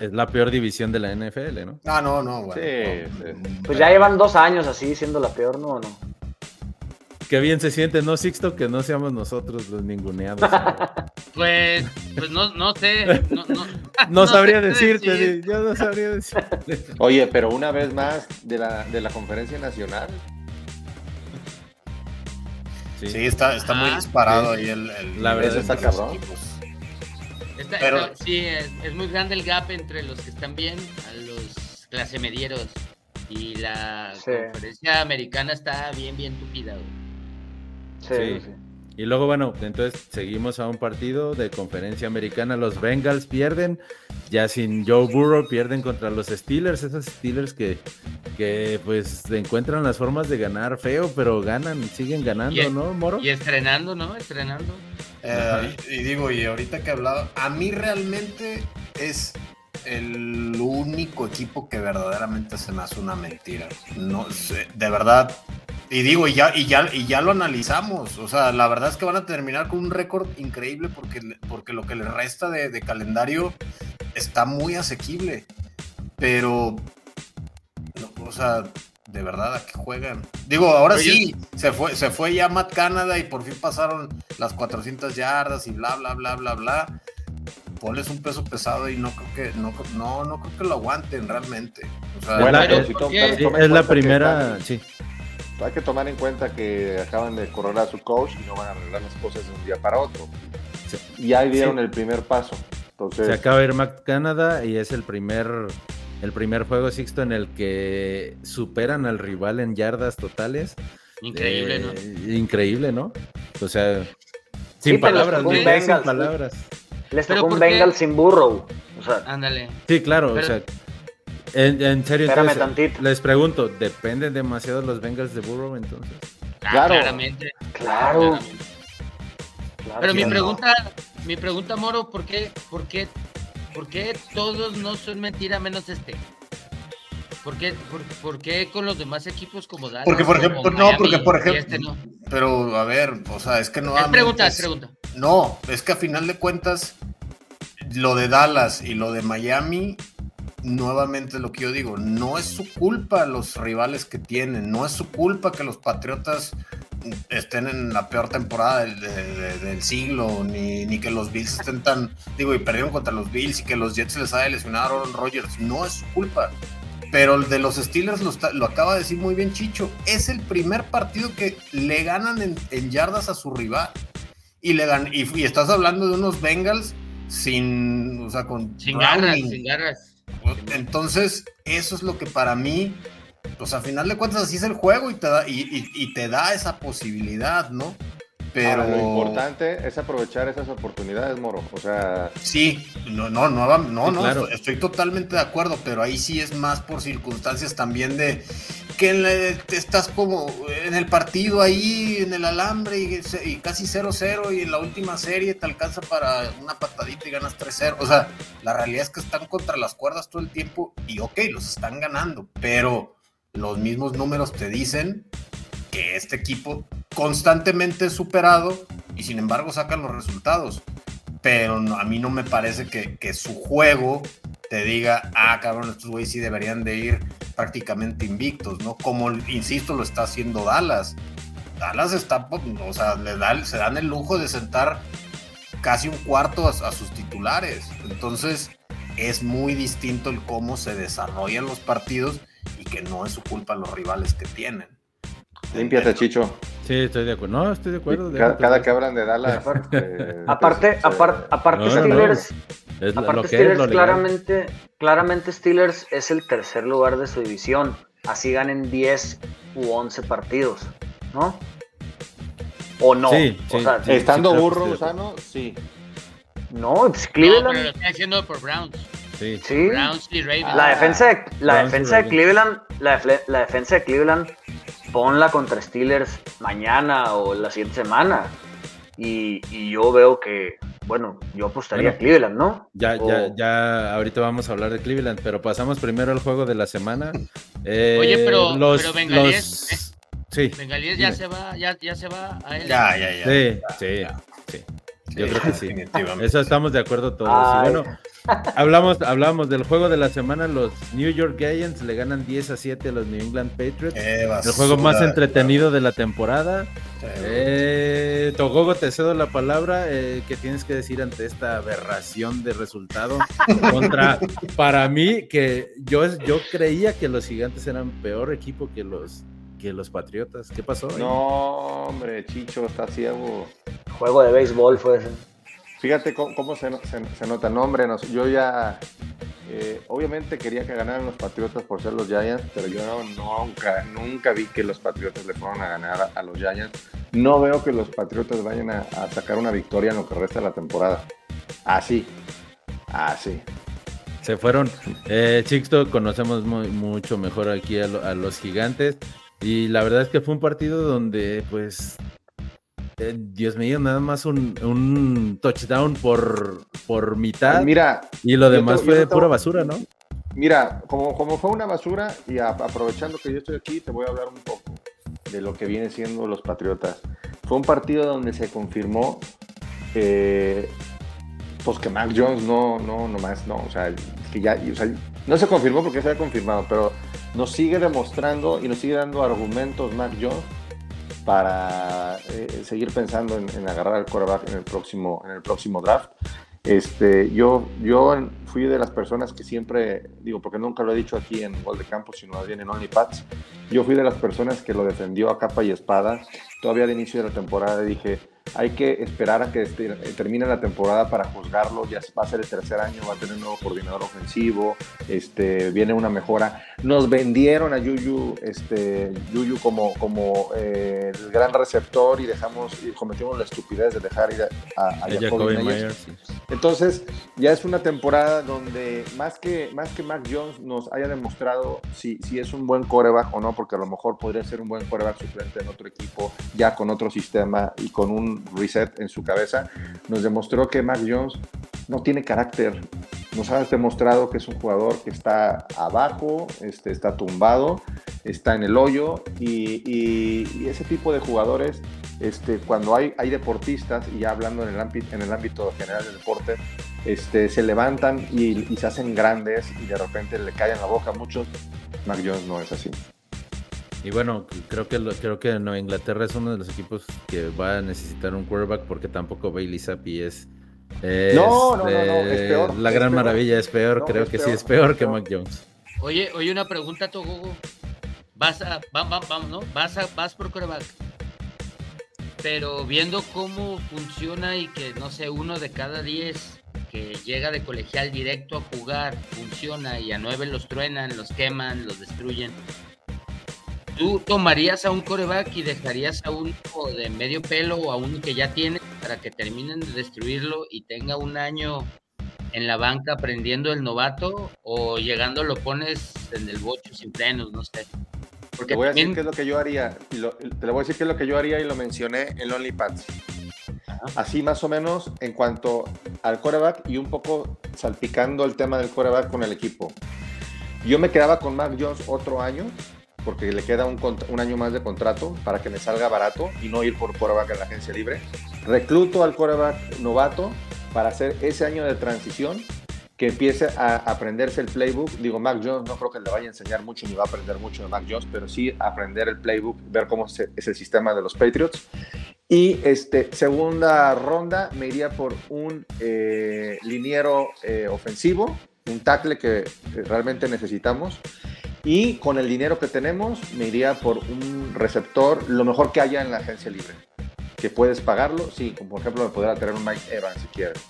es la peor división de la NFL, ¿no? Ah, no, no, bueno. Sí, no. sí. Pues ya llevan dos años así siendo la peor, ¿no? ¿O no? Qué bien se siente, ¿no, Sixto? Que no seamos nosotros los ninguneados. Pues, pues no, no sé. No, no, No sabría decirte, decir. yo no sabría decirte. Oye, pero una vez más de la, de la conferencia nacional, Sí, está, está muy Ah, disparado sí. ahí el. el La verdad está cabrón. Está- Pero- está- sí, es, es muy grande el gap entre los que están bien a los clase medieros. Y la Sí. conferencia americana está bien, bien tupida. güey. Sí, Sí. sí. Y luego, bueno, entonces seguimos a un partido de conferencia americana. Los Bengals pierden, ya sin Joe Burrow, pierden contra los Steelers. Esos Steelers que, que pues encuentran las formas de ganar feo, pero ganan, siguen ganando, Y- ¿no, Moro? Y estrenando, ¿no? Estrenando. Eh, y, y digo, y ahorita que hablaba, a mí realmente es el único equipo que verdaderamente se me hace una mentira. No sé, de verdad. Y digo, y ya, y ya, y ya lo analizamos. O sea, la verdad es que van a terminar con un récord increíble porque, porque lo que les resta de, de calendario está muy asequible. Pero, no, o sea, de verdad, ¿a qué juegan? Digo, ahora Oye. sí, se fue, se fue ya Matt Canada y por fin pasaron las 400 yardas y bla, bla, bla, bla, bla. Ponles un peso pesado y no creo que, no, no, no creo que lo aguanten realmente. O sea, Bueno, es la primera, sí. Hay que tomar en cuenta que acaban de correr a su coach y no van a arreglar las cosas de un día para otro. Sí. Y ya dieron Sí. el primer paso. Entonces, Se acaba de ir Matt Canada y es el primer, el primer juego Sixto en el que superan al rival en yardas totales. Increíble, ¿no? Eh, Increíble, ¿no? O sea, sin palabras, un quedé sin Bengals, palabras. Les tocó un ¿por qué? Bengal sin Burrow. O sea, Ándale. Sí, claro, Pero- o sea, en, en serio, Espérame entonces, tantito. les pregunto, ¿dependen demasiado los Bengals de Burrow entonces? Ah, Claro. Claramente. claro. claramente. claro Pero mi pregunta, mi pregunta, Moro, ¿por qué, por qué, por qué todos no son mentira menos este? ¿Por qué, por, por qué con los demás equipos como Dallas? Porque, por ejemplo, no, porque, por ejemplo, este no? pero a ver, o sea, es que no. Es pregunta, es pregunta. No, es que a final de cuentas, lo de Dallas y lo de Miami, nuevamente lo que yo digo, no es su culpa los rivales que tienen, no es su culpa que los Patriotas estén en la peor temporada del, de- de- del siglo, ni, ni que los Bills estén tan, digo, y perdieron contra los Bills y que los Jets les haya lesionado a Aaron Rodgers, no es su culpa. Pero el de los Steelers lo, lo acaba de decir muy bien Chicho, es el primer partido que le ganan en, en yardas a su rival. Y, le gan- y, y estás hablando de unos Bengals sin, o sea, con Sin sin garras. Entonces, eso es lo que para mí, pues a final de cuentas así es el juego y te da, y, y- y te da esa posibilidad, ¿no? Pero ahora, lo importante es aprovechar esas oportunidades, Moro. O sea, sí, no, no, no, no, Sí, no, claro. estoy, estoy totalmente de acuerdo, pero ahí sí es más por circunstancias también de que en la- te estás como en el partido ahí, en el alambre y, y casi 0-0 y en la última serie te alcanza para una patadita y ganas 3-0. O sea, la realidad es que están contra las cuerdas todo el tiempo y ok, los están ganando, pero los mismos números te dicen que este equipo constantemente es superado y sin embargo sacan los resultados. Pero a mí no me parece que, su juego te diga, ah, cabrón, estos güeyes sí deberían de ir prácticamente invictos, ¿no? Como, insisto, lo está haciendo Dallas. Dallas está, o sea, le se dan el lujo de sentar casi un cuarto a sus titulares. Entonces, es muy distinto el cómo se desarrollan los partidos y que no es su culpa los rivales que tienen. Límpiate, Chicho. Sí, estoy de acuerdo. No, estoy de acuerdo. Cada, déjate, cada que hablan de Dallas. Aparte- eh, Aparte, pues, aparte, aparte no, no, no. Steelers, Es aparte lo que es Steelers lo legal. claramente, claramente Steelers es el tercer lugar de su división. Así ganen 10 u 11 partidos, ¿no? ¿O no? Sí, O sí, sea, sí. Estando burro, sí. Usano, sí. No, pues No, Cleveland. pero lo está haciendo por Browns. Sí. sí. Browns y Ravens. La defensa de, la Browns defensa de. Cleveland, la, la defensa de Cleveland, ponla contra Steelers mañana o la siguiente semana. Y, y yo veo que, bueno, yo apostaría Bueno, a Cleveland, ¿no? Ya, O- ya, ya, ahorita vamos a hablar de Cleveland, pero pasamos primero al juego de la semana. Eh, Oye, pero- los, pero Bengalíes, los- Sí, Bengalíes ya se va, ya, ya se va a él. Ya, ya, ya. sí, sí, sí. Yo creo que sí. Definitivamente. Eso estamos de acuerdo todos. Ay. Y bueno, hablamos, hablamos del juego de la semana. Los New York Giants le ganan 10 a 7 a los New England Patriots. El juego más entretenido de la temporada. Eh, Togogo, te cedo la palabra. Eh, ¿Qué tienes que decir ante esta aberración de resultado? Contra, para mí, que yo, yo creía que los gigantes eran peor equipo que los, que los Patriotas. ¿Qué pasó? ahí? No, hombre, Chicho está ciego. Juego de béisbol fue ese. Fíjate cómo, se, no- se- se nota. No, hombre, yo ya. eh, obviamente quería que ganaran los Patriotas por ser los Giants, pero yo nunca, nunca vi que los Patriotas le fueron a ganar a, los Giants. No veo que los Patriotas vayan a, a sacar una victoria en lo que resta de la temporada. Así. Así. Se fueron. Eh, Sixto, conocemos mucho mejor aquí a los gigantes. Y la verdad es que fue un partido donde, pues, eh, Dios mío, nada más un, un touchdown por, por mitad. Mira, y lo demás te- fue pura basura, ¿no? Mira, como, como fue una basura, y a- aprovechando que yo estoy aquí, te voy a hablar un poco de lo que viene siendo los Patriotas. Fue un partido donde se confirmó eh, pues que Mac Jones no, no, nomás no, o sea, que ya, o sea, no se confirmó porque se había confirmado, pero nos sigue demostrando y nos sigue dando argumentos Mac Jones para eh, seguir pensando en, agarrar al quarterback en el próximo, en el próximo draft. Este, yo, yo fui de las personas que siempre, digo, porque nunca lo he dicho aquí en Gol de Campo, sino más bien en OnlyPads, yo fui de las personas que lo defendió a capa y espada. Todavía al inicio de la temporada dije, hay que esperar a que este- termine la temporada para juzgarlo, ya va a ser el tercer año, va a tener un nuevo coordinador ofensivo, este, viene una mejora. Nos vendieron a Yuyu, este, Yuyu como, como eh, el gran receptor y dejamos, y cometimos la estupidez de dejar ir a, a, a Jacoby. Myers. Entonces, ya es una temporada donde más que, más que Mac Jones nos haya demostrado si, si es un buen coreback o no, porque a lo mejor podría ser un buen coreback suplente en otro equipo, ya con otro sistema y con un reset en su cabeza, nos demostró que Mac Jones no tiene carácter. Nos ha demostrado que es un jugador que está abajo, este, está tumbado, está en el hoyo y, y- y ese tipo de jugadores, este, cuando hay, hay deportistas, y ya hablando en el, ámbito, en el ámbito general del deporte, este, se levantan y, y se hacen grandes y de repente le callan la boca a muchos. Mac Jones no es así. Y bueno, creo que lo- creo que Nueva Inglaterra es uno de los equipos que va a necesitar un quarterback porque tampoco Bailey Zappi es, es, No, no, no, no, es peor, La es gran peor. maravilla es peor, No, creo es que sí peor, es peor que. Mac Jones. Oye, oye, una pregunta, Togogo. Vas a, va- va- vamos, ¿no? Vas a, vas por coreback. Pero viendo cómo funciona y que, no sé, uno de cada diez que llega de colegial directo a jugar funciona y a nueve los truenan, los queman, los destruyen. ¿Tú tomarías a un coreback y dejarías a uno de medio pelo o a uno que ya tiene para que terminen de destruirlo y tenga un año en la banca aprendiendo el novato o llegando lo pones en el bocho sin frenos, no sé. Porque Te voy a decir también- qué es lo que yo haría. Y lo- te lo voy a decir qué es lo que yo haría y lo mencioné en OnlyPads. Así más o menos en cuanto al coreback y un poco salpicando el tema del coreback con el equipo. Yo me quedaba con Mac Jones otro año porque le queda un, un año más de contrato para que me salga barato y no ir por coreback en la agencia libre. Recluto al coreback novato para hacer ese año de transición que empiece a aprenderse el playbook. Digo, Mac Jones no creo que le vaya a enseñar mucho ni va a aprender mucho de Mac Jones, pero sí aprender el playbook, ver cómo es el sistema de los Patriots. Y este, segunda ronda me iría por un eh, liniero eh, ofensivo, un tackle que realmente necesitamos. Y con el dinero que tenemos, me iría por un receptor, lo mejor que haya en la agencia libre. Que puedes pagarlo, sí, como por ejemplo me podrá tener un Mike Evans si quieres.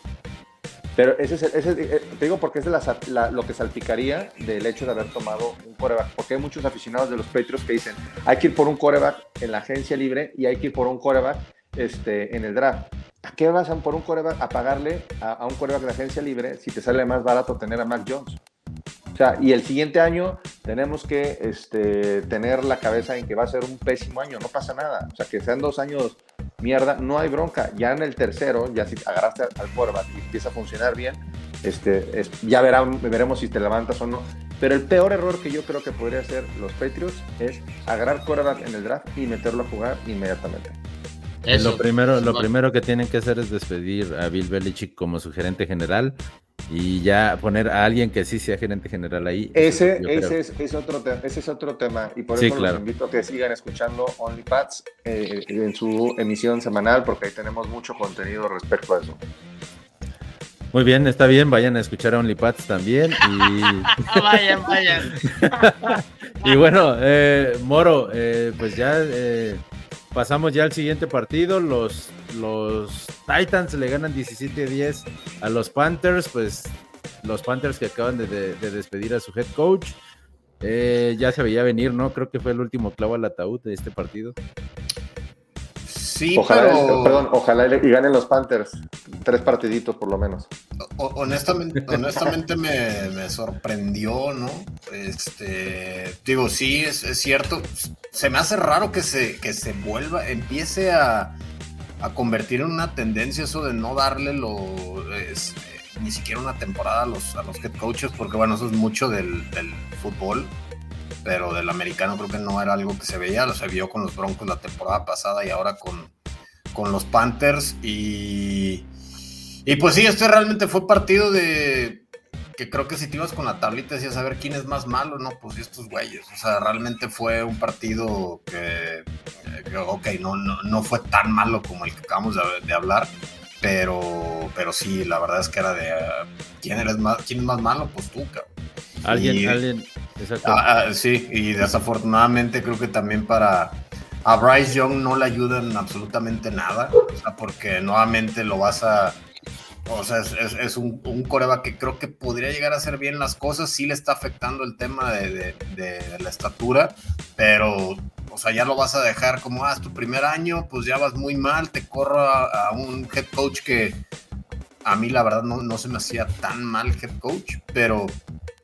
Pero ese es, el- ese es- eh, te digo porque es de la la- lo que salpicaría del hecho de haber tomado un coreback. Porque hay muchos aficionados de los Patriots que dicen, hay que ir por un coreback en la agencia libre y hay que ir por un coreback este, en el draft. ¿A qué vas a por un coreback a pagarle a, un coreback de agencia libre si te sale más barato tener a Mac Jones? O sea, y el siguiente año tenemos que este, tener la cabeza en que va a ser un pésimo año, no pasa nada. O sea, que sean dos años mierda, no hay bronca. Ya en el tercero, ya si agarraste al quarterback y empieza a funcionar bien, este, ya verán, veremos si te levantas o no. Pero el peor error que yo creo que podría hacer los Patriots es agarrar quarterback en el draft y meterlo a jugar inmediatamente. lo primero, lo primero que tienen que hacer es despedir a Bill Belichick como su gerente general y ya poner a alguien que sí sea gerente general ahí. Ese, ese, es, otro ese es otro tema y por eso los invito a que sigan escuchando OnlyPads eh, en su emisión semanal porque ahí tenemos mucho contenido respecto a eso. Muy bien, está bien, vayan a escuchar a OnlyPads también. Y... vayan, vayan. y bueno, eh, Moro, eh, pues ya pasamos ya al siguiente partido. Los, los Titans le ganan 17-10 a los Panthers, pues los Panthers que acaban de, despedir a su head coach. Eh, ya se veía venir, ¿no? Creo que fue el último clavo al ataúd de este partido. Sí, ojalá, perdón, ojalá y ganen los Panthers. Tres partiditos por lo menos. honestamente, honestamente me, sorprendió, ¿no? Este, digo, sí, es, cierto. Se me hace raro que se, que se vuelva, empiece a, convertir en una tendencia eso de no darle lo, este, ni siquiera una temporada a los, a los head coaches, porque bueno, eso es mucho del, del fútbol pero del americano creo que no era algo que se veía, lo se vio con los Broncos la temporada pasada y ahora con, con los Panthers y, y pues sí, este realmente fue partido de que creo que si te ibas con la tablita decías a ver quién es más malo, no, pues estos güeyes, o sea, realmente fue un partido que, ok, no, no, fue tan malo como el que acabamos de, hablar, pero, pero sí, la verdad es que era de quién eres más, quién es más malo, pues tú, cabrón. Alguien, alguien, Ah, ah, sí, y desafortunadamente creo que también para a Bryce Young no le ayudan absolutamente nada, porque nuevamente lo vas a... O sea, es, un, un coreba que creo que podría llegar a hacer bien las cosas, sí le está afectando el tema de, la estatura, pero, o sea, ya lo vas a dejar como, ah, tu primer año, pues ya vas muy mal, te corro a, un head coach que a mí la verdad no, no se me hacía tan mal head coach, pero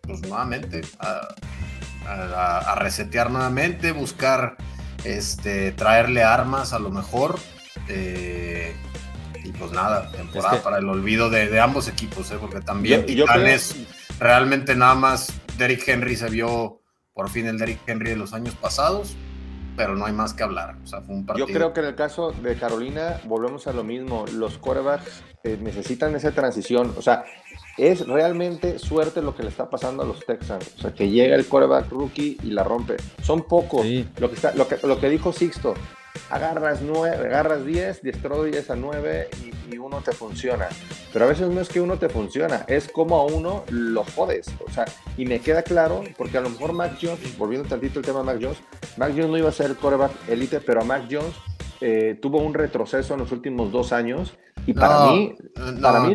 pues nuevamente a, resetear nuevamente, buscar este, traerle armas a lo mejor. Eh, y pues nada, temporada para el olvido de, ambos equipos, ¿eh? porque también Titanes, realmente nada más Derrick Henry se vio por fin el Derrick Henry de los años pasados, pero no hay más que hablar. Yo creo que en el caso de Carolina volvemos a lo mismo. Los quarterbacks eh, necesitan esa transición. O sea, es realmente suerte lo que le está pasando a los Texans. O sea, que llega el quarterback rookie y la rompe. Son pocos. Lo, que está, lo, que, lo que dijo Sixto, agarras, nueve, agarras 10, destruyes a 9 y, y, uno te funciona. Pero a veces no es que uno te funciona, es como a uno lo jodes. O sea, y me queda claro, porque a lo mejor Mac Jones, volviendo tantito el tema de Mac Jones, Mac Jones no iba a ser el quarterback elite, pero Mac Jones eh, tuvo un retroceso en los últimos dos años. Y para mí, para mí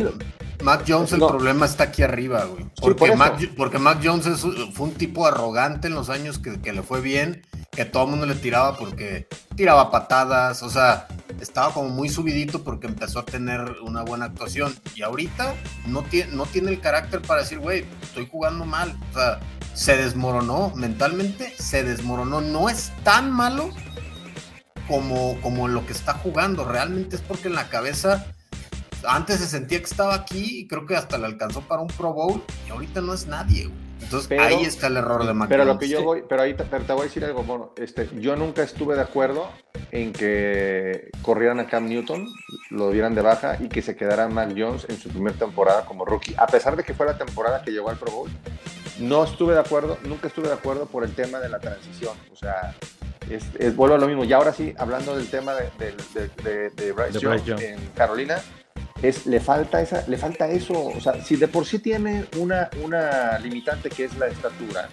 Mac Jones, el problema está aquí arriba, güey. Porque, Mac, porque Mac Jones fue un tipo arrogante en los años que, le fue bien, que todo el mundo le tiraba porque tiraba patadas, o sea, estaba como muy subidito porque empezó a tener una buena actuación. Y ahorita no tiene, no tiene el carácter para decir, güey, estoy jugando mal. O sea, se desmoronó, mentalmente se desmoronó. No es tan malo como, como lo que está jugando. Realmente es porque en la cabeza antes se sentía que estaba aquí y creo que hasta le alcanzó para un Pro Bowl y ahorita no es nadie, Entonces ahí está el error de McDonald's. Pero lo que yo voy, pero ahí te, voy a decir algo, bueno, este, yo nunca estuve de acuerdo en que corrieran a Cam Newton, lo dieran de baja y que se quedara Mac Jones en su primera temporada como rookie, a pesar de que fue la temporada que llegó al Pro Bowl. No estuve de acuerdo, nunca estuve de acuerdo por el tema de la transición. O sea, es, vuelvo a lo mismo. Y ahora sí, hablando del tema de, de, Bryce, Jones en Carolina, es, le, falta esa, le falta eso. O sea, si de por sí tiene una, una limitante que es la estatura,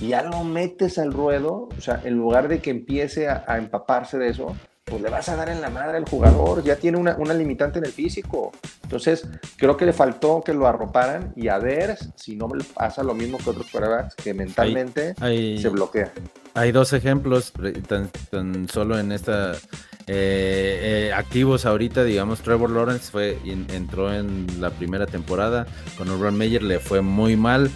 y ya lo metes al ruedo, o sea, en lugar de que empiece a, empaparse de eso, pues le vas a dar en la madre al jugador, ya tiene una, una, limitante en el físico. Entonces, creo que le faltó que lo arroparan y a ver si no pasa lo mismo que otros quarterbacks, que mentalmente se bloquea. Hay dos ejemplos, tan, tan solo en esta eh, activos ahorita, digamos, Trevor Lawrence fue, entró en la primera temporada, con Urban Meyer le fue muy mal,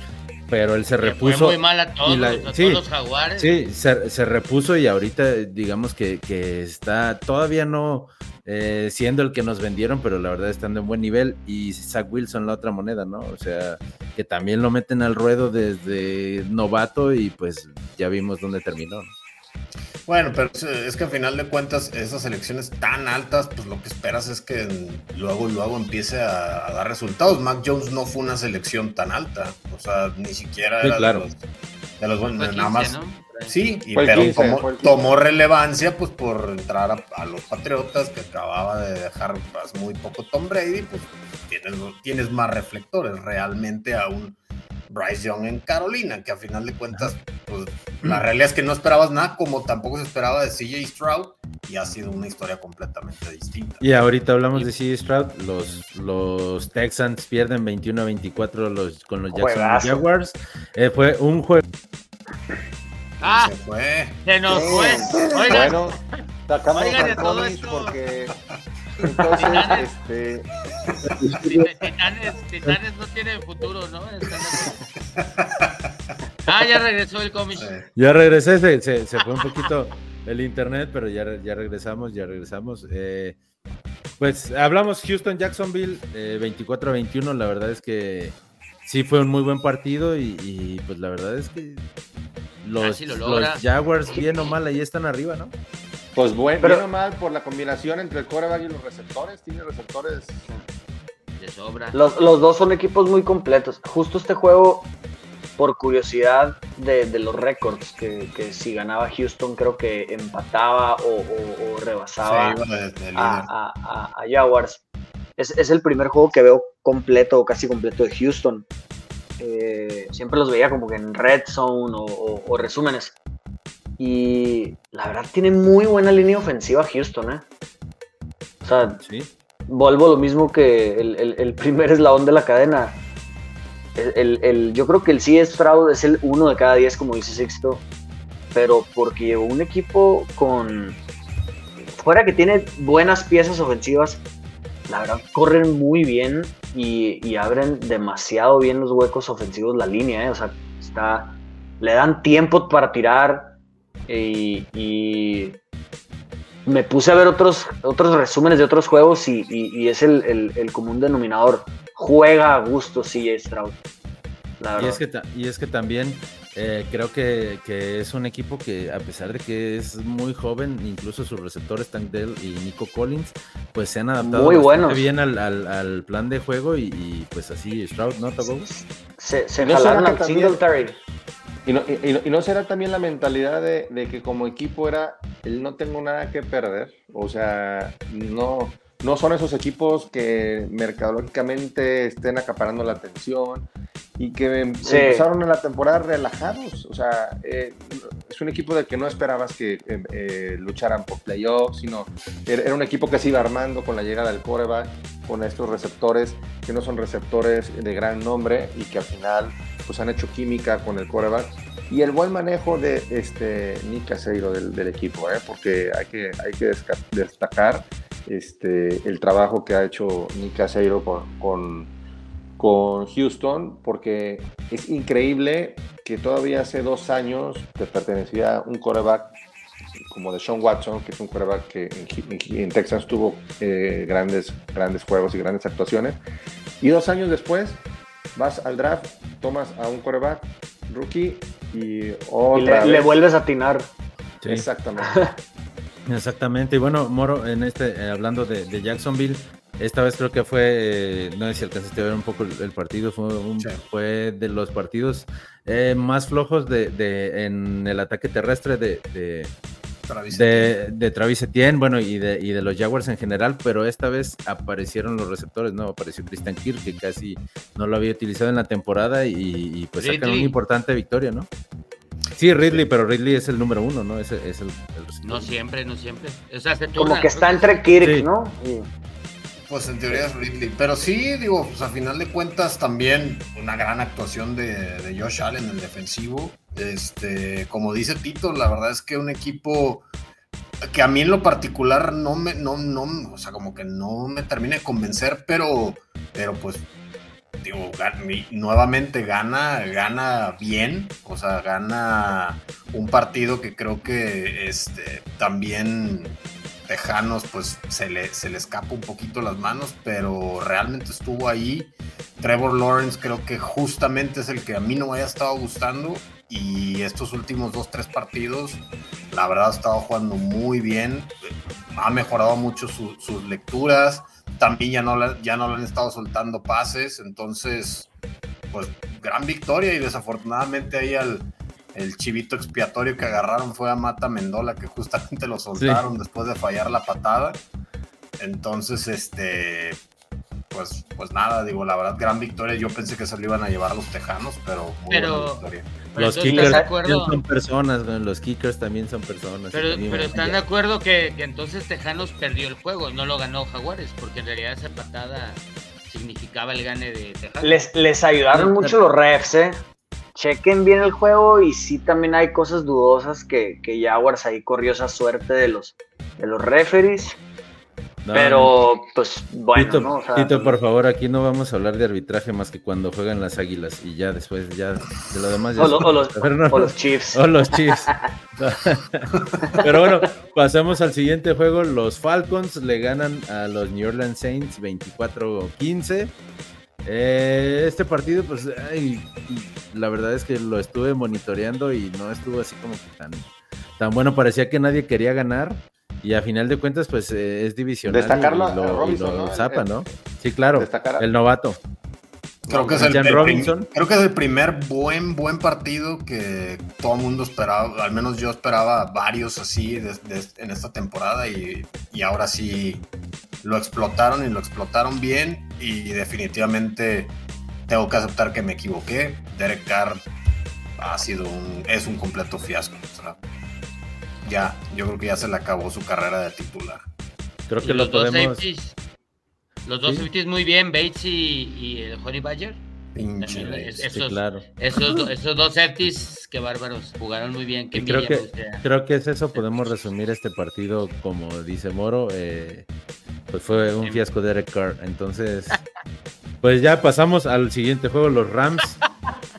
pero él se repuso. Fue muy mal a todos, los jaguares. Sí, se, repuso y ahorita digamos que, está todavía no eh, siendo el que nos vendieron, pero la verdad estando en buen nivel. Y Zach Wilson la otra moneda, ¿no? O sea, que también lo meten al ruedo desde novato y pues ya vimos dónde terminó. Bueno, pero es que al final de cuentas, esas elecciones tan altas, pues lo que esperas es que luego luego empiece a, dar resultados. Mac Jones no fue una selección tan alta, o sea, ni siquiera era claro. de, los, buenos, nada más. Sí, pero tomó, relevancia pues por entrar a, los Patriotas que acababa de dejar pues, muy poco Tom Brady, pues tienes, tienes más reflectores realmente a un Bryce Young en Carolina, que a final de cuentas, pues la realidad es que no esperabas nada, como tampoco se esperaba de CJ Stroud, y ha sido una historia completamente distinta. Y ahorita hablamos de CJ Stroud, los, los Texans pierden 21 a 24 los, con los Jackson Jaguars. Eh, fue un juego. Ah, se fue. Se nos fue. Oigan, bueno, sacamos Oigan, todo esto. porque entonces, este. Titanes, Titanes no tiene futuro, ¿no? Ah, ya regresó el cómic. Ya regresé, se, se, fue un poquito el internet, pero ya, ya regresamos, ya regresamos. Eh, pues hablamos Houston Jacksonville eh, 24 a 21. La verdad es que sí fue un muy buen partido y, pues la verdad es que los, los Jaguars, bien o mal, ahí están arriba, ¿no? Pues bueno, pero, mal por la combinación entre el coreback y los receptores. Tiene receptores de sobra. Los, dos son equipos muy completos. Justo este juego, por curiosidad de, los récords, que, si ganaba Houston creo que empataba o, rebasaba a, Jaguars. Es, el primer juego que veo completo o casi completo de Houston. Eh, siempre los veía como que en red zone o resúmenes. Y la verdad tiene muy buena línea ofensiva Houston, ¿eh? O sea, vuelvo lo mismo que el, primer eslabón de la cadena. El, yo creo que el CS Stroud es el uno de cada diez, como dice Sixto. Pero porque llevó un equipo con. Fuera que tiene buenas piezas ofensivas, la verdad corren muy bien y, y abren demasiado bien los huecos ofensivos la línea, ¿eh? O sea, está. Le dan tiempo para tirar y, me puse a ver otros, otros resúmenes de otros juegos y, es el, común denominador. Juega a gusto CJ Stroud. Y es, que, y es que también eh, creo que, es un equipo que a pesar de que es muy joven, incluso sus receptores Tankdale y Nico Collins, pues se han adaptado muy bien al, plan de juego y, pues así Stroud, ¿no? Se, se jalaron al Singletary. Y no, y, no será también la mentalidad de, que como equipo era el no tengo nada que perder. O sea, no, no son esos equipos que mercadológicamente estén acaparando la atención y que empezaron en la temporada relajados. O sea, eh, es un equipo del que no esperabas que eh, eh, lucharan por playoffs, sino era un equipo que se iba armando con la llegada del coreback, con estos receptores que no son receptores de gran nombre y que al final pues han hecho química con el coreback y el buen manejo de este Nick Caseiro del, equipo, ¿eh? porque hay que, hay que destacar este, el trabajo que ha hecho Nick Caseiro con, con, Houston, porque es increíble que todavía hace dos años te pertenecía un coreback como de Sean Watson, que es un coreback que en, Texas tuvo eh, grandes, grandes juegos y grandes actuaciones, y dos años después vas al draft, tomas a un coreback rookie y otra le, vuelves a atinar. Exactamente. Exactamente. Y bueno, Moro, en este, eh, hablando de, Jacksonville, esta vez creo que fue, eh, no sé si alcanzaste a ver un poco el, partido, fue, fue de los partidos eh, más flojos de, en el ataque terrestre de, de, de, Travis Etienne, bueno, y de, y de los Jaguars en general, pero esta vez aparecieron los receptores, ¿no? Apareció Christian Kirk, que casi no lo había utilizado en la temporada y, pues sacan una importante victoria, ¿no? Sí, Ridley, pero Ridley es el número uno, ¿no? Es, es el, no siempre, no siempre. Como que está entre Kirk, ¿no? Pues en teoría es Ridley. Pero sí, digo, pues a final de cuentas también una gran actuación de, de Josh Allen, el defensivo. Este, como dice Tito, la verdad es que un equipo que a mí en lo particular no me, no, no, o sea, como que no me termina de convencer, pero, pero pues, digo, nuevamente gana, gana bien, o sea, gana un partido que creo que este, también Tejanos pues se le, se le escapa un poquito las manos, pero realmente estuvo ahí. Trevor Lawrence creo que justamente es el que a mí no me haya estado gustando y estos últimos dos, tres partidos, la verdad ha estado jugando muy bien, ha mejorado mucho sus lecturas, también ya no, ya no le han estado soltando pases, entonces, pues gran victoria. Y desafortunadamente ahí al, el chivito expiatorio que agarraron fue a Mata Mendola, que justamente lo soltaron después de fallar la patada. Entonces, este, pues, pues nada, digo, la verdad, gran victoria. Yo pensé que se lo iban a llevar los tejanos, pero muy pero, victoria. los kickers son personas, los kickers también son personas. Pero, están de acuerdo que, entonces Tejanos perdió el juego, no lo ganó Jaguares, porque en realidad esa patada significaba el gane de Tejanos. Les, les ayudaron mucho los refs, ¿eh? chequen bien el juego y sí también hay cosas dudosas que, que Jaguars ahí corrió esa suerte de los, de los referees. Pero, pues, bueno, Tito, por favor, aquí no vamos a hablar de arbitraje más que cuando juegan las águilas y ya después, ya de lo demás. Ya o, los, o, los, Chiefs. O los Chiefs. pero bueno, pasamos al siguiente juego. Los Falcons le ganan a los New Orleans Saints 24-15. Eh, este partido, pues, la verdad es que lo estuve monitoreando y no estuvo así como tan, tan bueno. Parecía que nadie quería ganar. Y a final de cuentas, pues eh, es divisional. Destacarlo y lo, ¿no? zapa, ¿no? Sí, claro. El novato. Creo que, es el, creo que es el primer buen, buen partido que todo el mundo esperaba, al menos yo esperaba varios así en esta temporada y, y, ahora sí lo explotaron y lo explotaron bien y definitivamente tengo que aceptar que me equivoqué. Derek Carr ha sido un, es un completo fiasco. Ya, yo creo que ya se le acabó su carrera de titular. Creo que lo podemos... Los dos ¿Sí? muy bien, Bates y, el Honey Badger. esos, claro. esos, dos safeties, qué bárbaros, jugaron muy bien. creo, que, creo que es eso, podemos resumir este partido como dice Moro, eh, pues fue un fiasco de Eric Carr. Entonces, pues ya pasamos al siguiente juego, los Rams.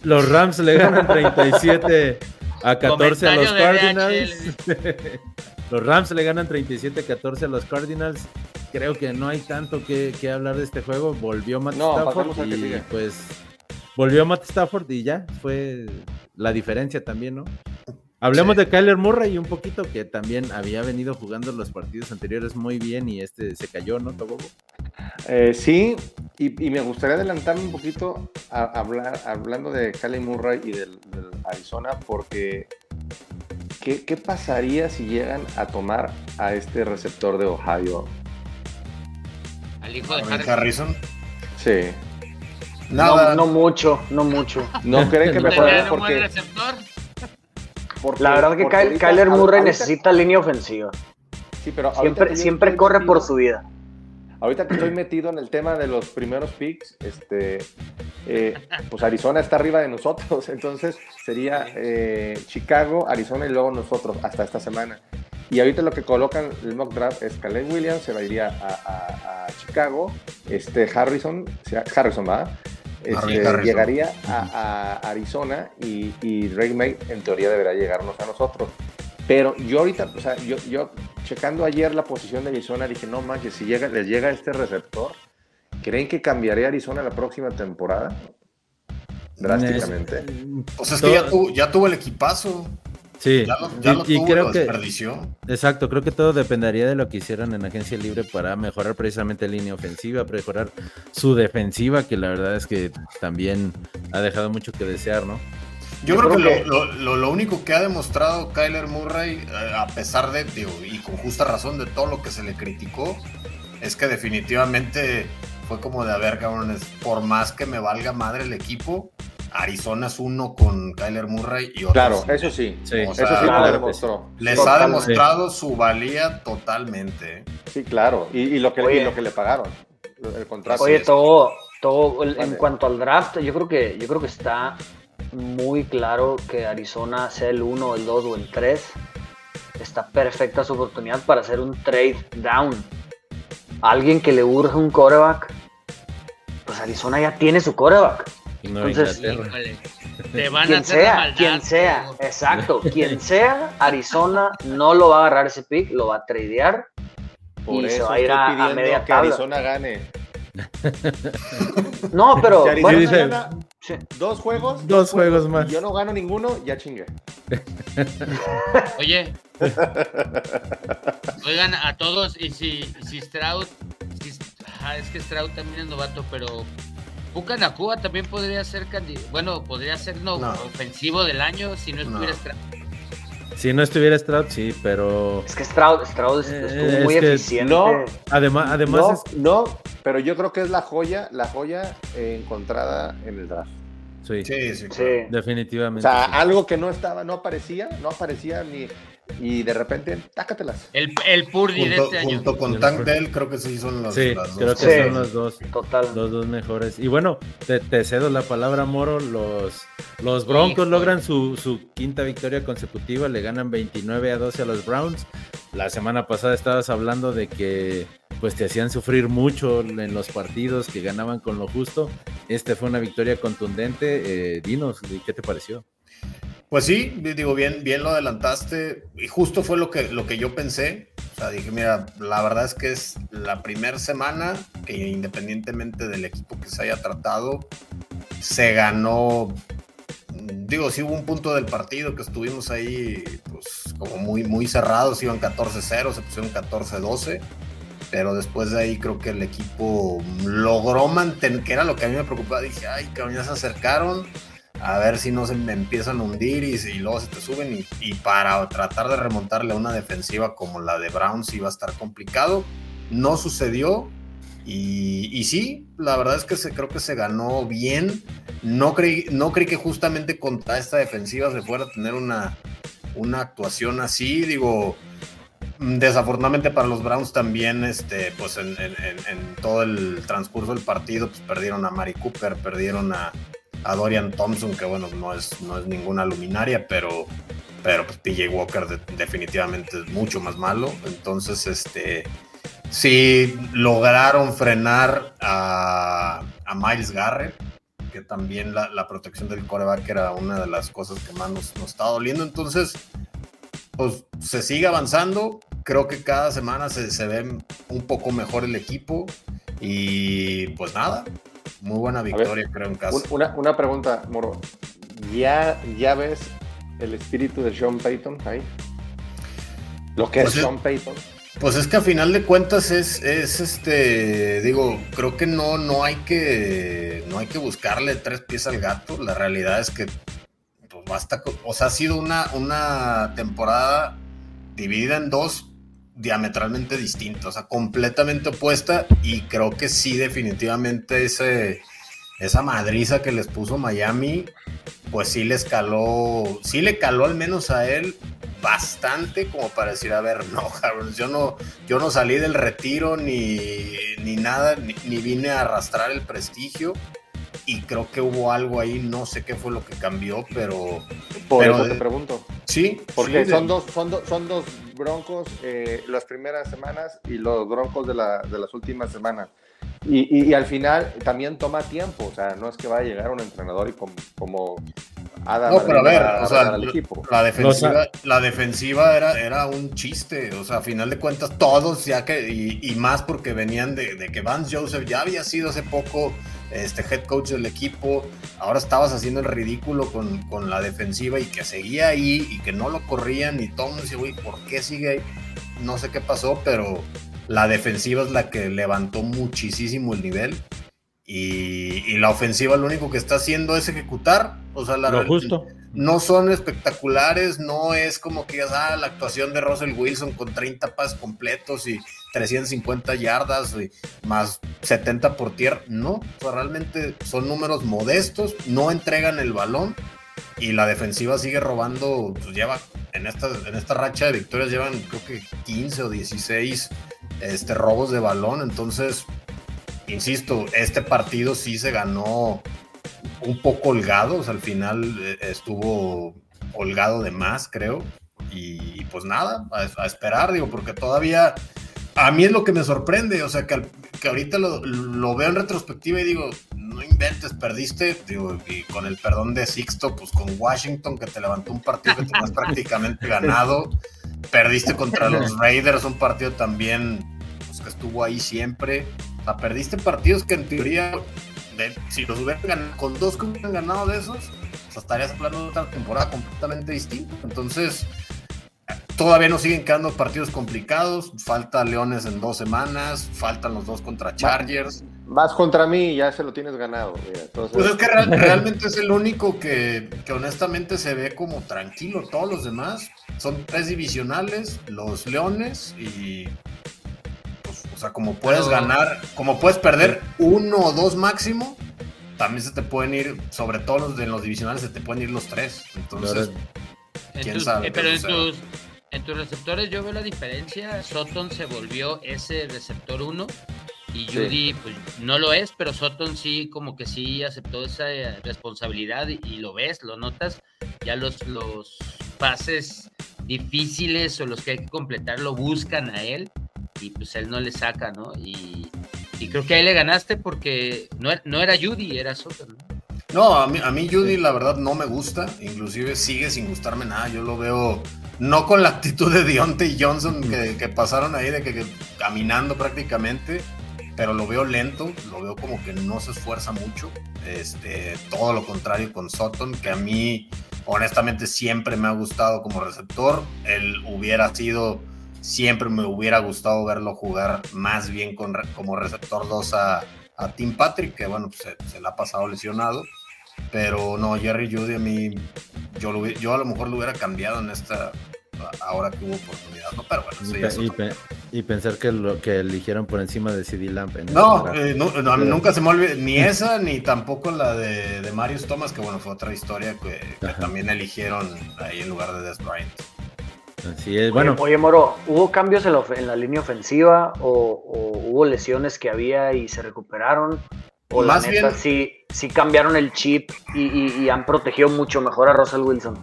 Los Rams le ganan 37 a 14 a los Cardinals. los Rams le ganan 37 a 14 a los Cardinals creo que no hay tanto que, hablar de este juego. Volvió Matt Stafford y pues volvió Matt Stafford y ya fue la diferencia también, ¿no? Hablemos de Kyler Murray un poquito, que también había venido jugando los partidos anteriores muy bien y este se cayó, ¿no, Tobogo? Eh, sí, y, me gustaría adelantarme un poquito a, hablar, hablando de Kyler Murray y del, Arizona, porque ¿qué, pasaría si llegan a tomar a este receptor de Ohio al hijo de Harrison. Sí. Nada. No, mucho, no mucho. ¿No creen que me puede porque... porque... La verdad que Kyler Murray necesita línea ofensiva. Sí, pero siempre, siempre corre por su vida. Ahorita que estoy metido en el tema de los primeros picks, este, eh, pues Arizona está arriba de nosotros, entonces sería eh, Chicago, Arizona y luego nosotros hasta esta semana. Y ahorita lo que colocan el mock draft es Caleb Williams, se va iría a, Chicago, este Harrison, Harrison va, este, llegaría a, Arizona y, y May en teoría deberá llegarnos a nosotros. Pero yo ahorita, o sea, yo, yo checando ayer la posición de Arizona dije, no manches, si llega, les llega este receptor, ¿creen que cambiaría Arizona la próxima temporada? Drásticamente. Pues es que ya tuvo, ya tuvo el equipazo. Sí, ya lo, y, creo que exacto, creo que todo dependería de lo que hicieran en agencia libre para mejorar precisamente la línea ofensiva, mejorar su defensiva, que la verdad es que también ha dejado mucho que desear, ¿no? Yo, creo, que, Lo, único que ha demostrado Kyler Murray, eh, a pesar de, y con justa razón de todo lo que se le criticó, es que definitivamente fue como de, a ver, cabrones, por más que me valga madre el equipo, Arizona es uno con Kyler Murray y otro. Claro, eso sí. eso sí lo demostró. Les ha demostrado su valía totalmente. Sí, claro. Y, lo, que, lo que le pagaron. El contrato. Oye, todo, todo en cuanto al draft, yo creo que, yo creo que está muy claro que Arizona sea el 1, el 2 o el 3. está perfecta su oportunidad para hacer un trade down. Alguien que le urge un coreback, pues Arizona ya tiene su coreback. Entonces, te van quien a hacer sea, quien sea, exacto, quien sea, Arizona no lo va a agarrar ese pick, lo va a tradear y se va a ir a, media que Arizona gane. No, pero dos juegos, dos, juegos, más. yo no gano ninguno, ya chingué. Oye, oigan a todos y si, si Stroud, es que Stroud también es novato, pero Cuba también podría ser candidato. Bueno, podría ser no, ofensivo del año si no estuviera Stroud. Si no estuviera Stroud, sí, pero. Es que Stroud, Stroud eh, estuvo muy eficiente. No, además, además no, pero yo creo que es la joya, la joya encontrada en el draft. Sí, sí, sí, definitivamente. O sea, algo que no estaba, no aparecía, no aparecía ni, y de repente, tácatelas. El, el Purdy de este año. Junto con Tank Dell, creo que sí son las, sí, las creo que son los dos, Total. los dos mejores. Y bueno, te, cedo la palabra, Moro. Los, los Broncos logran su, su, quinta victoria consecutiva, le ganan 29 a 12 a los Browns. La semana pasada estabas hablando de que pues te hacían sufrir mucho en los partidos, que ganaban con lo justo. Este fue una victoria contundente. Eh, dinos, ¿qué te pareció? Pues sí, digo, bien, bien lo adelantaste y justo fue lo que, lo que yo pensé. O sea, dije, mira, la verdad es que es la primera semana que independientemente del equipo que se haya tratado, se ganó. Digo, sí hubo un punto del partido que estuvimos ahí, pues como muy, muy cerrados, iban 14-0, se pusieron 14-12 pero después de ahí creo que el equipo logró mantener, que era lo que a mí me preocupaba, dije, ay, cabrón, ya se acercaron, a ver si no se empiezan a hundir y, y luego se te suben y, para tratar de remontarle a una defensiva como la de Browns iba a estar complicado. No sucedió y, sí, la verdad es que se, creo que se ganó bien. No creí, no creí que justamente contra esta defensiva se fuera a tener una, una actuación así. Digo, desafortunadamente para los Browns también, este, pues en, en todo el transcurso del partido, pues perdieron a Mari Cooper, perdieron a, a Dorian Thompson, que bueno, no es, no es ninguna luminaria, pero, pero pues PJ Walker definitivamente es mucho más malo. Entonces, este, sí lograron frenar a, Miles Garrett, que también la, protección del coreback era una de las cosas que más nos, nos está doliendo. Entonces, pues se sigue avanzando. Creo que cada semana se, se ve un poco mejor el equipo. Y pues nada, muy buena victoria, creo, en casa. Una, una, pregunta, Moro. ¿Ya, ¿Ya ves el espíritu de Sean Payton ahí? Lo que es pues Sean Payton. Pues es que a final de cuentas es, es este, digo, creo que no, no hay que, no hay que buscarle tres pies al gato. La realidad es que, pues basta, o sea, ha sido una, una temporada dividida en dos diametralmente distinta, o sea, completamente opuesta y creo que sí, definitivamente esa madriza que les puso Miami, pues sí le caló, sí le caló al menos a él bastante como para decir, a ver, no, yo no, yo no salí del retiro ni, ni nada, ni, vine a arrastrar el prestigio y creo que hubo algo ahí, no sé qué fue lo que cambió, pero... Por eso te pregunto. Sí. Porque son, dos, son, son dos broncos eh, las primeras semanas y los broncos de, la, de las últimas semanas. Y, y, al final también toma tiempo, o sea, no es que vaya a llegar un entrenador y como, como no, pero a ver, o sea, la defensiva, la defensiva era, era un chiste, o sea, a final de cuentas todos ya que, y, más porque venían de, de, que Vance Joseph ya había sido hace poco este head coach del equipo, ahora estabas haciendo el ridículo con, con la defensiva y que seguía ahí y que no lo corrían y todo el mundo decía, güey, ¿por qué sigue ahí? No sé qué pasó, pero la defensiva es la que levantó muchísimo el nivel y, la ofensiva lo único que está haciendo es ejecutar, o sea, la, justo. no son espectaculares, no es como que ah, la actuación de Russell Wilson con 30 pases completos y 350 yardas y más 70 por tierra, no, realmente son números modestos, no entregan el balón y la defensiva sigue robando, pues lleva en esta, en esta racha de victorias llevan creo que 15 o 16 este, robos de balón, entonces insisto, este partido sí se ganó un poco holgado, o sea, al final eh, estuvo holgado de más, creo. y, pues nada, a, esperar, digo, porque todavía a mí es lo que me sorprende, o sea, que, que ahorita lo, lo, veo en retrospectiva y digo, no inventes, perdiste, digo, y con el perdón de Sixto, pues con Washington que te levantó un partido que tenías prácticamente ganado, perdiste contra los Raiders, un partido también pues, que estuvo ahí siempre, o sea, perdiste partidos que en teoría, si los hubieran ganado, con dos que hubieran ganado de esos, estarías hablando de otra temporada completamente distinta, entonces Todavía nos siguen quedando partidos complicados. Falta Leones en dos semanas. Faltan los dos contra Chargers. Vas contra mí y ya se lo tienes ganado. Pues es que realmente es el único que, honestamente se ve como tranquilo. Todos los demás son tres divisionales, los Leones y sea, como puedes ganar, como puedes perder uno o dos máximo, también se te pueden ir, sobre todo los de los divisionales, se te pueden ir los tres. Entonces, quién sabe. Eh, pero en tus, en tus receptores yo veo la diferencia. Sutton se volvió ese receptor 1 y Judy pues no lo es, pero Sutton sí como que sí aceptó esa eh, responsabilidad y, lo ves, lo notas. Ya los, los pases difíciles o los que hay que completar lo buscan a él y pues él no le saca, ¿no? Y, creo que ahí le ganaste porque no, no era Judy, era Sutton. ¿no? a mí, a mí Judy la verdad no me gusta, inclusive sigue sin gustarme nada, yo lo veo no con la actitud de Deontay Johnson que, pasaron ahí de que, caminando prácticamente, pero lo veo lento, lo veo como que no se esfuerza mucho. Este, todo lo contrario con Sutton, que a mí honestamente siempre me ha gustado como receptor. Él hubiera sido, siempre me hubiera gustado verlo jugar más bien con, como receptor 2 a, Tim Patrick, que bueno, pues se, se le ha pasado lesionado. Pero no, Jerry Judy a mí, yo, lo, yo a lo mejor lo hubiera cambiado en esta, ahora que hubo oportunidad, ¿no? Pero bueno, y, pensar que lo que eligieron por encima de CD Lamp. no, eh, nunca se me olvida, ni esa, ni tampoco la de, de Marius Thomas, que bueno, fue otra historia que, también eligieron ahí en lugar de Des Bryant. Así es, bueno. Oye, Moro, ¿hubo cambios en, la línea ofensiva o, hubo lesiones que había y se recuperaron? ¿O Más la neta, bien... sí, cambiaron el chip y, han protegido mucho mejor a Russell Wilson?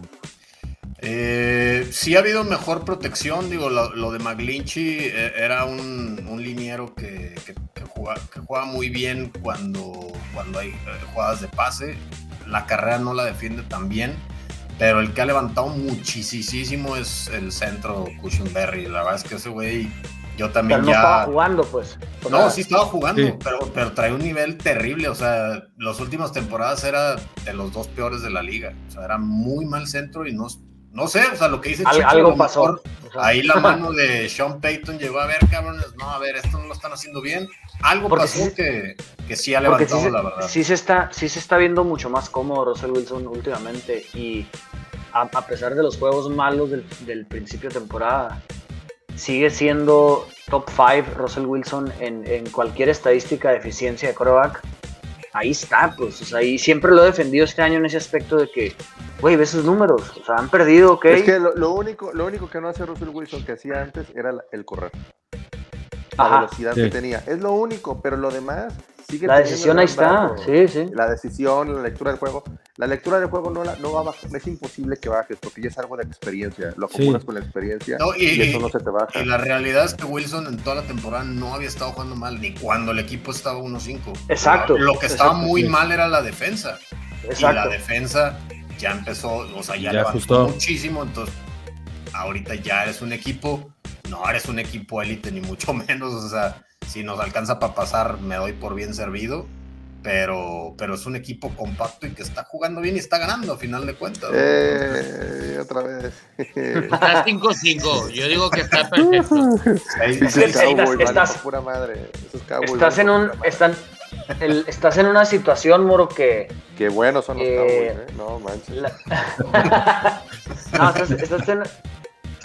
Eh, sí ha habido mejor protección, digo, lo, de McGlinchy eh, era un, liniero que, que, juega, muy bien cuando, cuando hay eh, jugadas de pase, la carrera no la defiende tan bien, pero el que ha levantado muchísimo es el centro Berry, la verdad es que ese güey yo también pero no estaba jugando, pues. No, sí estaba jugando, pero, pero trae un nivel terrible. O sea, las últimas temporadas era de los dos peores de la liga. O sea, era muy mal centro y no, no sé, o sea, lo que dice Chico, algo pasó. ahí la mano de Sean Payton llegó a ver, cabrones, no, a ver, esto no lo están haciendo bien. Algo pasó que, que, sí ha levantado, la verdad. Sí se, está, sí se está viendo mucho más cómodo Russell Wilson últimamente y a, pesar de los juegos malos del, del, principio de temporada, sigue siendo top 5 Russell Wilson en, en cualquier estadística de eficiencia de quarterback ahí está, pues, o sea, y siempre lo he defendido este año en ese aspecto de que, güey, ve sus números, o sea, han perdido, ok. Es que lo, único, lo único que no hace Russell Wilson que hacía antes era el correr. La velocidad que tenía. Es lo único, pero lo demás la decisión ahí está, sí, sí. La decisión, la lectura del juego. La lectura del juego no, la, no va a bajar, es imposible que bajes porque ya es algo de experiencia. Lo acumulas con la experiencia y, eso no se te baja. Y la realidad es que Wilson en toda la temporada no había estado jugando mal, ni cuando el equipo estaba 1-5. Exacto. Lo que estaba muy mal era la defensa. Exacto. Y la defensa ya empezó, o sea, ya, levantó muchísimo. Entonces, ahorita ya eres un equipo, no eres un equipo élite, ni mucho menos. O sea, si nos alcanza para pasar, me doy por bien servido. Pero, pero es un equipo compacto y que está jugando bien y está ganando a final de cuentas. Eh, otra vez. Está 5-5. Yo digo que está perfecto. estás, pura madre. estás en un. Están, estás en una situación, Moro, que. Qué buenos son los eh, ¿eh? No, manches. no, estás, estás, en,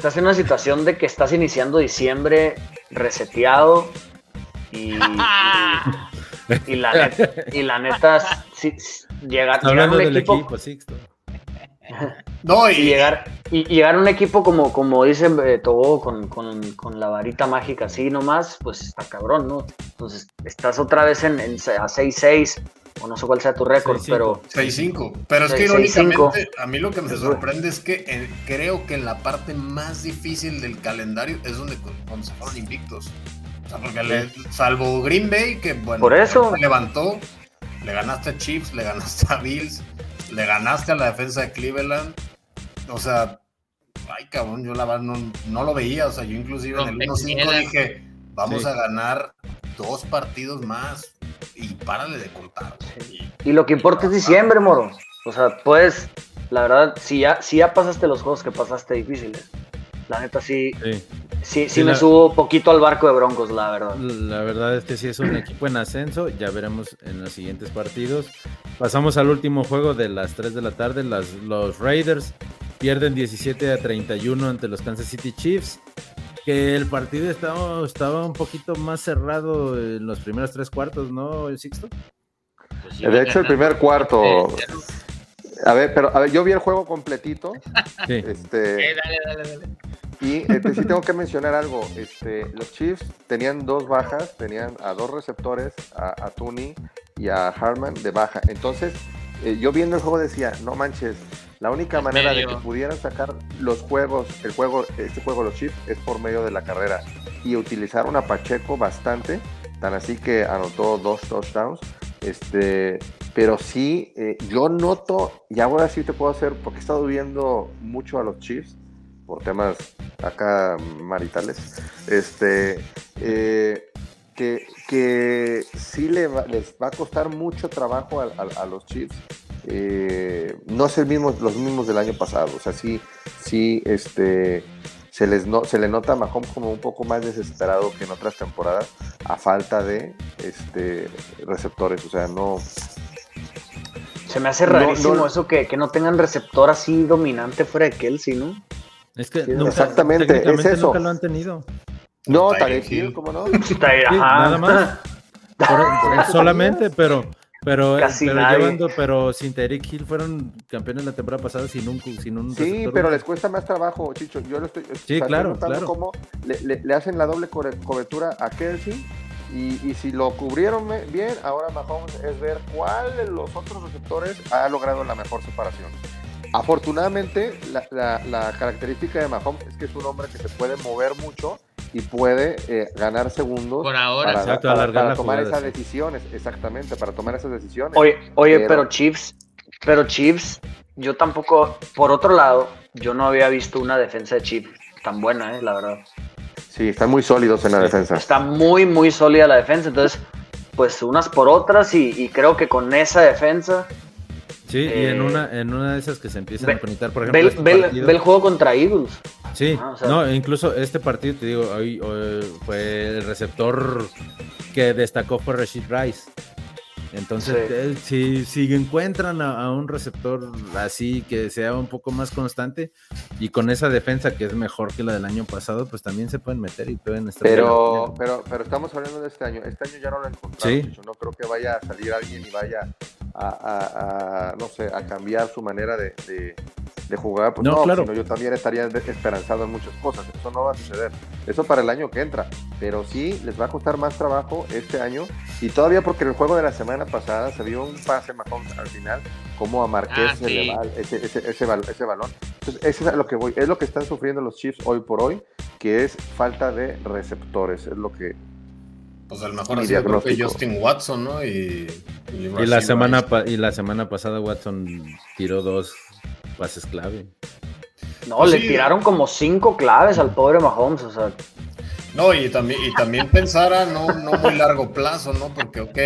estás en una situación de que estás iniciando diciembre reseteado y, y, la, neta, y la neta, llegar, llegar un equipo, no, y, llegar, y llegar a un equipo como, como dice eh, Tobo, con, con, con, la varita mágica así nomás, pues está cabrón, ¿no? Entonces estás otra vez en, a 6-6 o no sé cuál sea tu récord, pero... 6-5. Pero es que irónicamente, a mí lo que me sorprende es que eh, creo que la parte más difícil del calendario es donde cuando se fueron invictos. O sea, porque salvo Green Bay, que bueno, Por eso. se levantó, le ganaste a Chiefs, le ganaste a Bills, le ganaste a la defensa de Cleveland. O sea, ay cabrón, yo la verdad no, no lo veía. O sea, yo inclusive en el 1-5 dije, vamos a ganar dos partidos más y párale de contar. Y, lo que importa es diciembre, moro. O sea, pues, la verdad, si ya, si ya pasaste los juegos que pasaste difíciles, la neta sí, sí, sí, me subo poquito al barco de Broncos, la verdad. La verdad es que sí es un equipo en ascenso, ya veremos en los siguientes partidos. Pasamos al último juego de las 3 de la tarde, las, los Raiders pierden 17 a 31 ante los Kansas City Chiefs que el partido estaba, estaba un poquito más cerrado en los primeros tres cuartos, ¿no, el Sixto? Pues de hecho, el primer cuarto. A ver, pero a ver, yo vi el juego completito. Sí. Este, eh, dale, dale, dale. Y este, sí tengo que mencionar algo. Este, los Chiefs tenían dos bajas, tenían a dos receptores, a, a Tooney y a Harman de baja. Entonces, eh, yo viendo el juego decía, no manches, la única manera de que pudieran sacar los juegos, el juego, este juego los chips es por medio de la carrera y utilizaron a Pacheco bastante, tan así que anotó dos touchdowns. Este, pero sí, eh, yo noto, y ahora sí te puedo hacer, porque he estado viendo mucho a los Chiefs por temas acá maritales, este, eh, que, que sí les va a costar mucho trabajo a los Chiefs eh, no es el mismo, los mismos del año pasado. O sea, sí, sí, este, se, les no, se le nota a Mahomes como un poco más desesperado que en otras temporadas a falta de este, receptores. O sea, no. Se me hace rarísimo eso que, no tengan receptor así dominante fuera de Kelsey, ¿no? Es que exactamente, es eso. Nunca lo han tenido. No, Tarek Hill, ¿cómo no? nada más. solamente, pero pero, pero llevando, pero sin Tyreek Hill fueron campeones la temporada pasada sin un sin un Sí, pero les cuesta más trabajo, Chicho. Yo lo estoy Sí, claro, claro. cómo le, le, hacen la doble cobertura a Kelsey y, y, si lo cubrieron bien, ahora Mahomes es ver cuál de los otros receptores ha logrado la mejor separación. Afortunadamente, la, la característica de Mahomes es que es un hombre que se puede mover mucho y puede eh, ganar segundos Por ahora, para, tomar esas decisiones, exactamente, para tomar esas decisiones. Oye, oye pero, Chiefs, pero Chiefs, yo tampoco, por otro lado, yo no había visto una defensa de Chiefs tan buena, eh, la verdad. Sí, están muy sólidos en la defensa. Está muy, muy sólida la defensa, entonces, pues unas por otras y creo que con esa defensa Sí, y en eh, una, en una de esas que se empiezan a conectar, por ejemplo. Ve, este el juego contra Eagles. Sí, ah, no, incluso este partido, te digo, hoy, fue el receptor que destacó fue Rashid Rice. Entonces, si, si, encuentran a, un receptor así que sea un poco más constante y con esa defensa que es mejor que la del año pasado, pues también se pueden meter y pueden estar. Pero, pero, pero estamos hablando de este año. Este año ya no lo encontramos. No creo que vaya a salir alguien y vaya a, no sé, a cambiar su manera de, de, jugar. Pues no, claro. yo también estaría esperanzado en muchas cosas. Eso no va a suceder. Eso para el año que entra. Pero sí les va a costar más trabajo este año. Y todavía porque en el juego de la semana pasada se vio un pase Mahomes al final, como a Marqués ah, ese, ese, ese, balón. Entonces, eso es lo que voy. Es lo que están sufriendo los Chiefs hoy por hoy, que es falta de receptores. Es lo que pues el mejor ha sido Justin Watson, ¿no? Y, y, la semana y la semana pasada Watson tiró dos pases clave. No, pues le tiraron como cinco claves al pobre Mahomes, o sea. No, y también, y también pensara no, no muy largo plazo, ¿no? Porque, ok,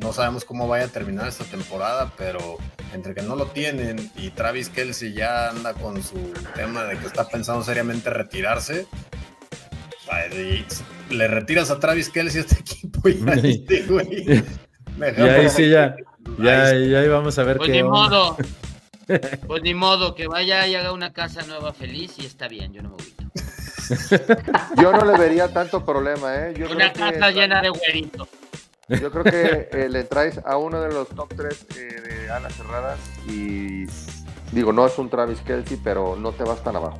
no sabemos cómo vaya a terminar esta temporada, pero entre que no lo tienen y Travis Kelsey ya anda con su tema de que está pensando seriamente retirarse, le retiras a Travis Kelsey a este equipo y ahí, güey. y ahí sí ya, ya, ya vamos a ver pues ni modo. Pues ni modo, que vaya y haga una casa nueva feliz y está bien, yo no me voy. Yo no le vería tanto problema, ¿eh? Yo una casa llena de güeritos. Yo creo que eh, le traes a uno de los top 3 eh, de alas cerradas y digo, no es un Travis Kelsey, pero no te vas tan abajo.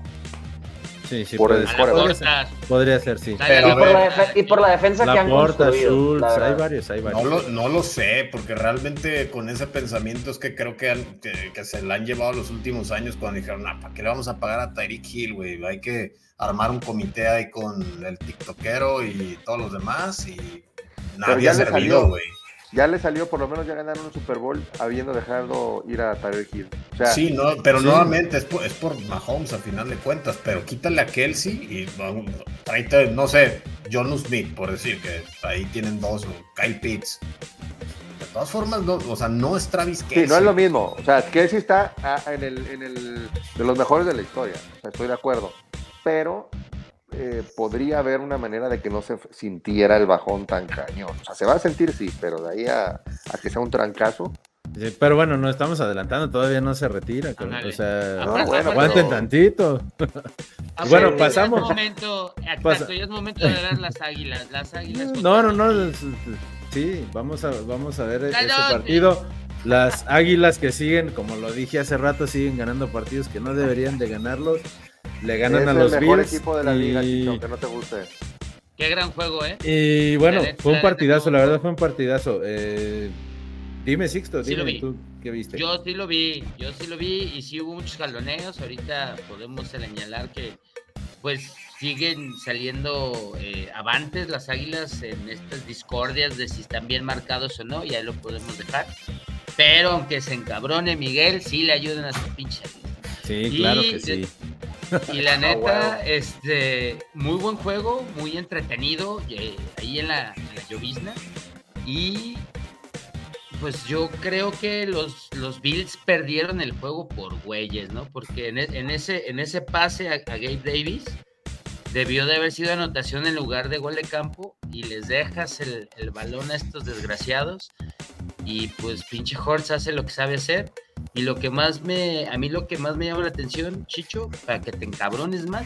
Sí, sí, por puede el ser. quarterback. podría, ser, podría ser, sí. Pero, y, por ver, la defe- y por la defensa que La han Porta, construido. Schultz, la hay varios, hay varios. No lo, no lo sé, porque realmente con ese pensamiento es que creo que, han- que, que se la han llevado los últimos años cuando dijeron, ah, ¿para qué le vamos a pagar a Tyreek Hill, güey? Hay que armar un comité ahí con el tiktokero y todos los demás y nadie ha servido, güey. Ya le salió, por lo menos ya ganaron un Super Bowl habiendo dejado ir a Tyreek Hill. O sea, Sí, no, pero Sí. nuevamente es por, es por Mahomes a final de cuentas, pero quítale a Kelsey y tráete, no sé, John Smith, por decir que ahí tienen dos, Kyle Pitts. De todas formas, no, o sea, no es Travis sí, Kelsey. no es lo mismo. O sea, Kelsey está ah, en el, en el de los mejores de la historia. O sea, estoy de acuerdo. Pero eh, podría haber una manera de que no se sintiera el bajón tan cañón. O sea, se va a sentir sí, pero de ahí a, a que sea un trancazo. Sí, pero bueno, no estamos adelantando, todavía no se retira. O sea, Aparte- bueno, aguanten pero- tantito. Ah, Bueno, ya es pasamos. momento, exacto, Pasa- ya es momento de ver las águilas. Las águilas No, no, no. es- Sí, vamos a, vamos a ver ¿A ese partido. Las águilas que siguen, como lo dije hace rato, siguen ganando partidos que no deberían de ganarlos. Le ganan es a los el mejor Bills. equipo de la liga, y- Chicho, aunque no te guste. Qué gran juego, ¿eh? Y bueno, La fue la un partidazo, la verdad fue un partidazo. Eh, dime, Sixto, Sí lo dime vi. tú qué viste. Yo sí lo vi, yo sí lo vi y sí hubo muchos jaloneos. Ahorita podemos señalar que pues siguen saliendo eh, avantes las águilas en estas discordias de si están bien marcados o no, y ahí lo podemos dejar. Pero aunque se encabrone Miguel, sí le ayudan a su pinche. Sí, Y claro que de- sí. Y la neta, este, muy buen juego, muy entretenido, eh, ahí en la, en la llovizna. Y pues yo creo que los, los Bills perdieron el juego por güeyes, ¿no? Porque en, e- en ese, en ese pase a, a Gabe Davis debió de haber sido anotación en lugar de gol de campo y les dejas el, el balón a estos desgraciados y pues pinche Hortz hace lo que sabe hacer y lo que más me a mí lo que más me llama la atención Chicho para que te encabrones más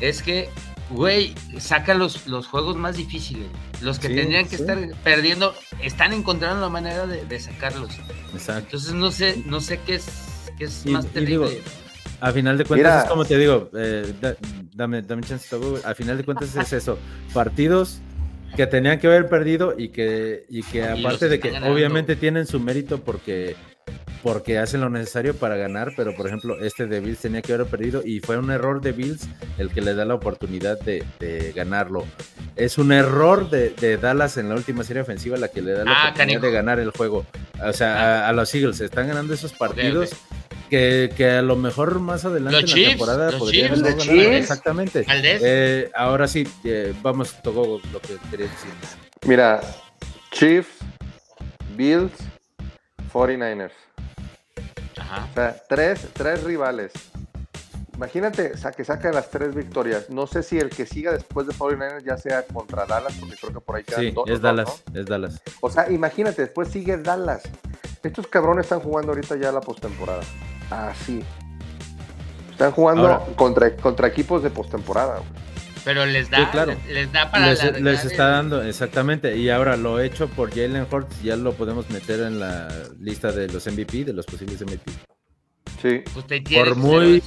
es que güey saca los, los juegos más difíciles los que Sí, tendrían que sí. estar perdiendo están encontrando la manera de, de sacarlos Exacto. entonces no sé no sé qué es qué es Y- más terrible digo, A final de cuentas Mira. es como te digo, eh, da- dame, dame chance, a final de cuentas es eso, partidos que tenían que haber perdido y que, y que Y aparte de que ganando. obviamente tienen su mérito porque, porque hacen lo necesario para ganar, pero por ejemplo este de Bills tenía que haber perdido y fue un error de Bills el que le da la oportunidad de, de ganarlo. Es un error de, de Dallas en la última serie ofensiva la que le da la Ah, oportunidad de ganar el juego. O sea, a, a los Eagles están ganando esos partidos que, que a lo mejor más adelante Los en la Chiefs, temporada los podrían Chiefs, los ganar. Chiefs. Exactamente. Eh, ahora sí, eh, vamos, Togo, lo que quería decir. Mira, Chiefs, Bills, 49ers. Ajá. O sea, tres, tres rivales. Imagínate que sacan las tres victorias. No sé si el que siga después de 49ers ya sea contra Dallas, porque creo que por ahí quedan Sí, dos, es dos, Dallas, ¿no? es Dallas. O sea, imagínate, después sigue Dallas. Estos cabrones están jugando ahorita ya la postemporada. Así. Están jugando Ahora- contra, contra equipos de postemporada. Pero les da Sí, claro. les, les da para Les, alargar les está el- dando, exactamente. Y ahora lo hecho por Jalen Hurts, ya lo podemos meter en la lista de los MVP, de los posibles MVP. Sí. te tienes Por muy,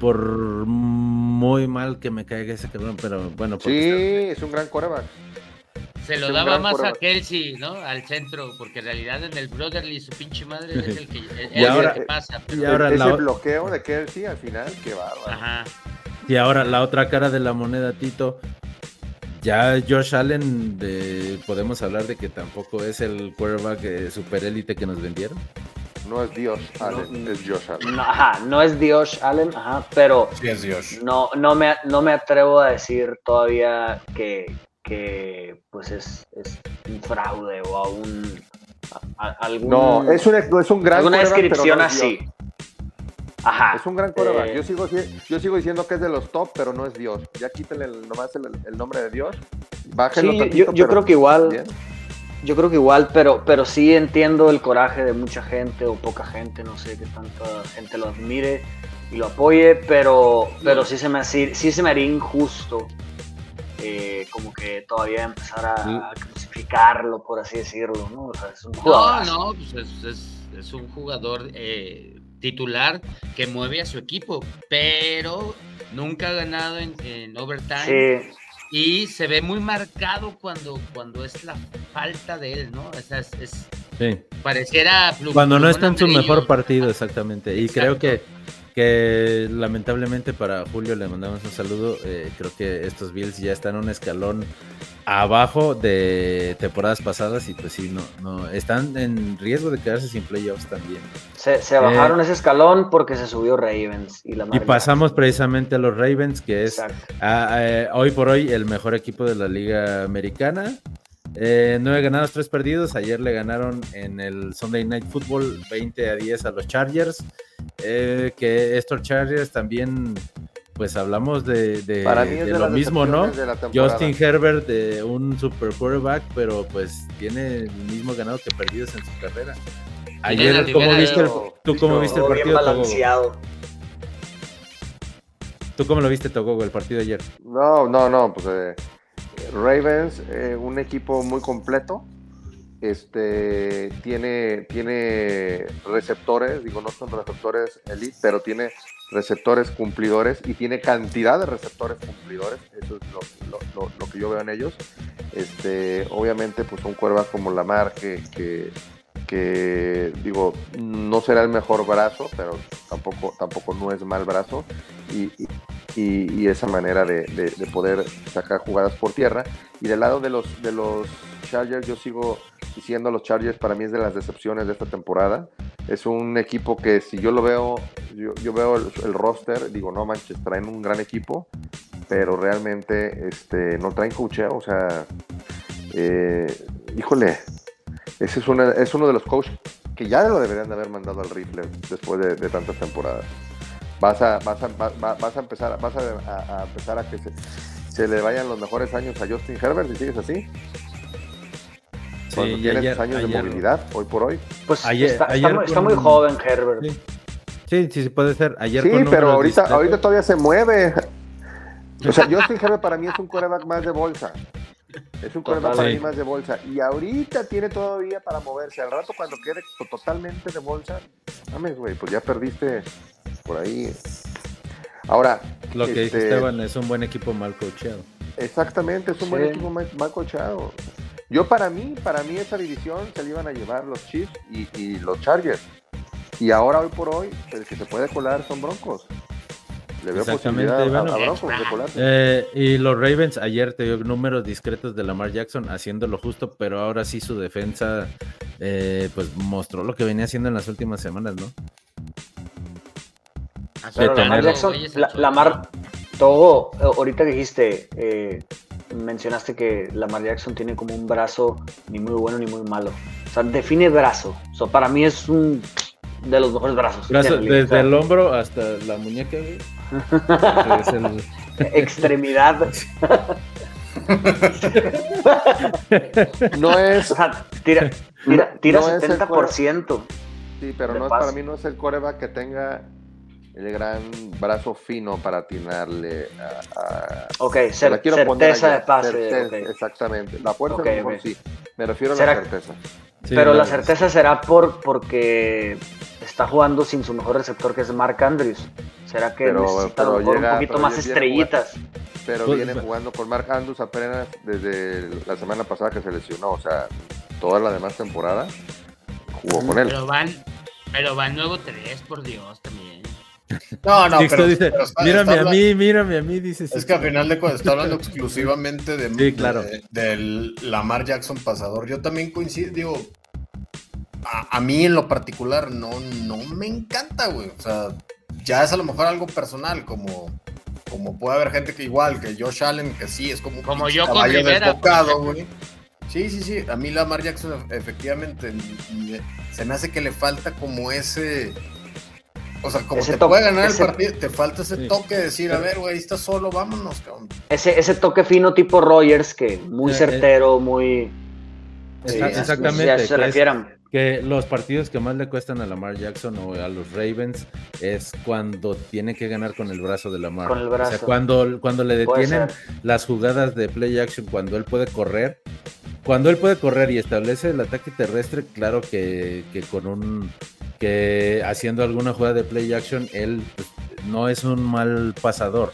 por muy mal que me caiga ese cabrón, pero bueno, porque Sí, es un gran coreback. Se lo Es daba más a. Kelsey, ¿no? Al centro, porque en realidad en el Brotherly su pinche madre es el que, es Y el ahora- que pasa. pero- y ahora Ese la bloqueo de Kelsey al final, qué bárbaro. Ajá. Y ahora la otra cara de la moneda, Tito. Ya Josh Allen, de, podemos hablar de que tampoco es el quarterback eh, super élite que nos vendieron. No es Dios Allen, No. es Josh Allen. No, ajá, no es Dios Allen, ajá, pero Sí, es Dios. no, no, me, no me atrevo a decir todavía que, que pues es, es un fraude o a un a- a- algún, No, es un, es un gran alguna descripción no es así. Dios. Ajá. Es un gran quarterback. Eh, yo, sigo, si- yo sigo diciendo que es de los top, pero no es Dios. Ya quítenle el- nomás el, el nombre de Dios. Bájenlo Sí, tantito, yo- yo pero creo que igual- bien. Yo creo que igual, pero, pero sí entiendo el coraje de mucha gente o poca gente, no sé qué tanta gente lo admire y lo apoye, pero, pero sí se me hace- sí se me haría injusto eh, como que todavía empezar a, a crucificarlo, por así decirlo, ¿no? O sea, es un No, no, pues es, es- es un jugador eh, titular que mueve a su equipo, pero nunca ha ganado en, overtime. Y se ve muy marcado cuando, cuando es la falta de él, ¿no? O sea, es, pareciera... Cuando no está en su mejor partido, exactamente. Y creo que que lamentablemente para Julio le mandamos un saludo. Eh, creo que estos Bills ya están un escalón abajo de temporadas pasadas y pues sí, no, no están en riesgo de quedarse sin playoffs también. Se, bajaron eh, ese escalón porque se subió Ravens y la Y pasamos precisamente a los Ravens, que es eh, hoy por hoy el mejor equipo de la liga americana. nueve ganados, tres perdidos. Ayer le ganaron en el Sunday Night Football 20 a 10 a los Chargers. Eh, que estos Chargers también, pues hablamos de, lo mismo, ¿no? Justin Herbert, de un super quarterback, pero pues tiene el mismo ganado que perdidos en su carrera. Ayer, ¿cómo viste el, ¿tú cómo viste el partido? ¿Tú cómo lo viste, Togo, el partido ayer? No, no, no, pues eh, Ravens, eh, un equipo muy completo este, tiene, tiene receptores, digo, no son receptores elite, pero tiene receptores cumplidores y tiene cantidad de receptores cumplidores, eso es lo, que yo veo en ellos. Este, obviamente, pues un cuerva como Lamar que, que, que, digo, no será el mejor brazo, pero tampoco, tampoco no es mal brazo, y, y, esa manera de, de, poder sacar jugadas por tierra. Y del lado de los, de los Chargers, yo sigo diciendo los Chargers para mí es de las decepciones de esta temporada. Es un equipo que si yo lo veo, yo, veo el, roster, digo, no manches, traen un gran equipo, pero realmente este, no traen coacheo, o sea, eh, híjole, ese es, una, es uno de los coaches que ya lo deberían de haber mandado al rifle después de, tantas temporadas. Vas a, vas a, vas a empezar, vas a, empezar a que se, se le vayan los mejores años a Justin Herbert y sigues así. Cuando tienes años de movilidad, hoy por hoy. Pues está, muy, joven Herbert. Sí. sí, sí, puede ser. Ayer sí, pero ahorita, ahorita todavía se mueve. O sea, Justin Herbert para mí es un coreback más de bolsa. Es un coreback para mí más de bolsa. Y ahorita tiene todavía para moverse. Al rato cuando quede totalmente de bolsa, mames, güey, pues ya perdiste por ahí. Ahora. Lo que dice este, Esteban es un buen equipo mal coachado. Exactamente, es un buen equipo mal, mal coachado. Yo para mí, para mí esa división se la iban a llevar los Chiefs y, los Chargers. Y ahora, hoy por hoy, el que se puede colar son Broncos. Le veo posibilidad a, Broncos de colarse. Eh, y los Ravens, ayer te dio números discretos de Lamar Jackson haciendo lo justo, pero ahora sí su defensa eh, pues mostró lo que venía haciendo en las últimas semanas, ¿no? Lamar Jackson, Lamar, todo, ahorita dijiste, eh, mencionaste que Lamar Jackson tiene como un brazo ni muy bueno ni muy malo. O sea, define brazo. O para mí es un de los mejores brazos. desde el hombro hasta la muñeca, Extremidad. no es. O sea, tira, tira, tira 70%. Sí, pero no es, para mí no es el coreback que tenga el gran brazo fino para atinarle a... ok, certeza de pase. Exactamente, la fuerza mejor sí, me refiero a la certeza. Pero la certeza será por porque está jugando sin su mejor receptor que es Mark Andrews. ¿Será que necesita un poquito más estrellitas? pero pues, viene jugando con Mark Andrews apenas desde la semana pasada que se lesionó, o sea, toda la demás temporada jugó con él. Pero van, pero van nuevo 3, por Dios, también. No, no, pero, dice, mírame a mí, mírame a mí, dice. Es que al final de cuentas está hablando exclusivamente de, claro. del Lamar Jackson pasador. Yo también coincido, digo, a, mí en lo particular no, no me encanta, güey. O sea, ya es a lo mejor algo personal, como, como puede haber gente que igual, que Josh Allen, que sí, es como, como yo con Rivera, güey. Sí, sí, sí. A mí Lamar Jackson efectivamente se me hace que le falta como ese o sea, como te puede ganar el partido, te falta ese toque de decir, a ver, güey, está solo, vámonos, cabrón. Ese, ese toque fino tipo Rogers, que muy eh, eh, certero, muy... exactamente. se refieran. Que los partidos que más le cuestan a Lamar Jackson o a los Ravens es cuando tiene que ganar con el brazo de Lamar. Con el brazo. O sea, cuando, cuando le detienen las jugadas de play action, cuando él puede correr, cuando él puede correr y establece el ataque terrestre, claro que, que con un que haciendo alguna jugada de play action, él pues, no es un mal pasador.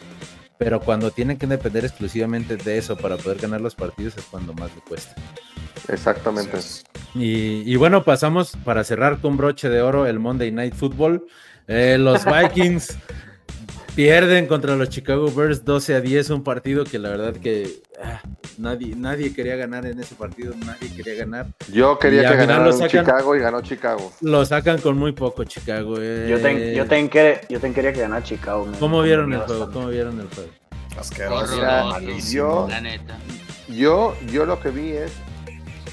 Pero cuando tienen que depender exclusivamente de eso para poder ganar los partidos es cuando más le cuesta. Exactamente. Y, y bueno, pasamos para cerrar con broche de oro el Monday Night Football. Eh, los Vikings pierden contra los Chicago Bears 12 a 10, un partido que la verdad que ah, nadie, nadie quería ganar en ese partido, nadie quería ganar. Yo quería que ganara Chicago y ganó Chicago. Lo sacan con muy poco Chicago. eh. Yo, ten- yo, ten que- yo ten quería que ganara Chicago. me- ¿Cómo me vieron el juego? ¿Cómo vieron el juego? Asqueroso, yo- La neta. Yo, yo lo que vi es,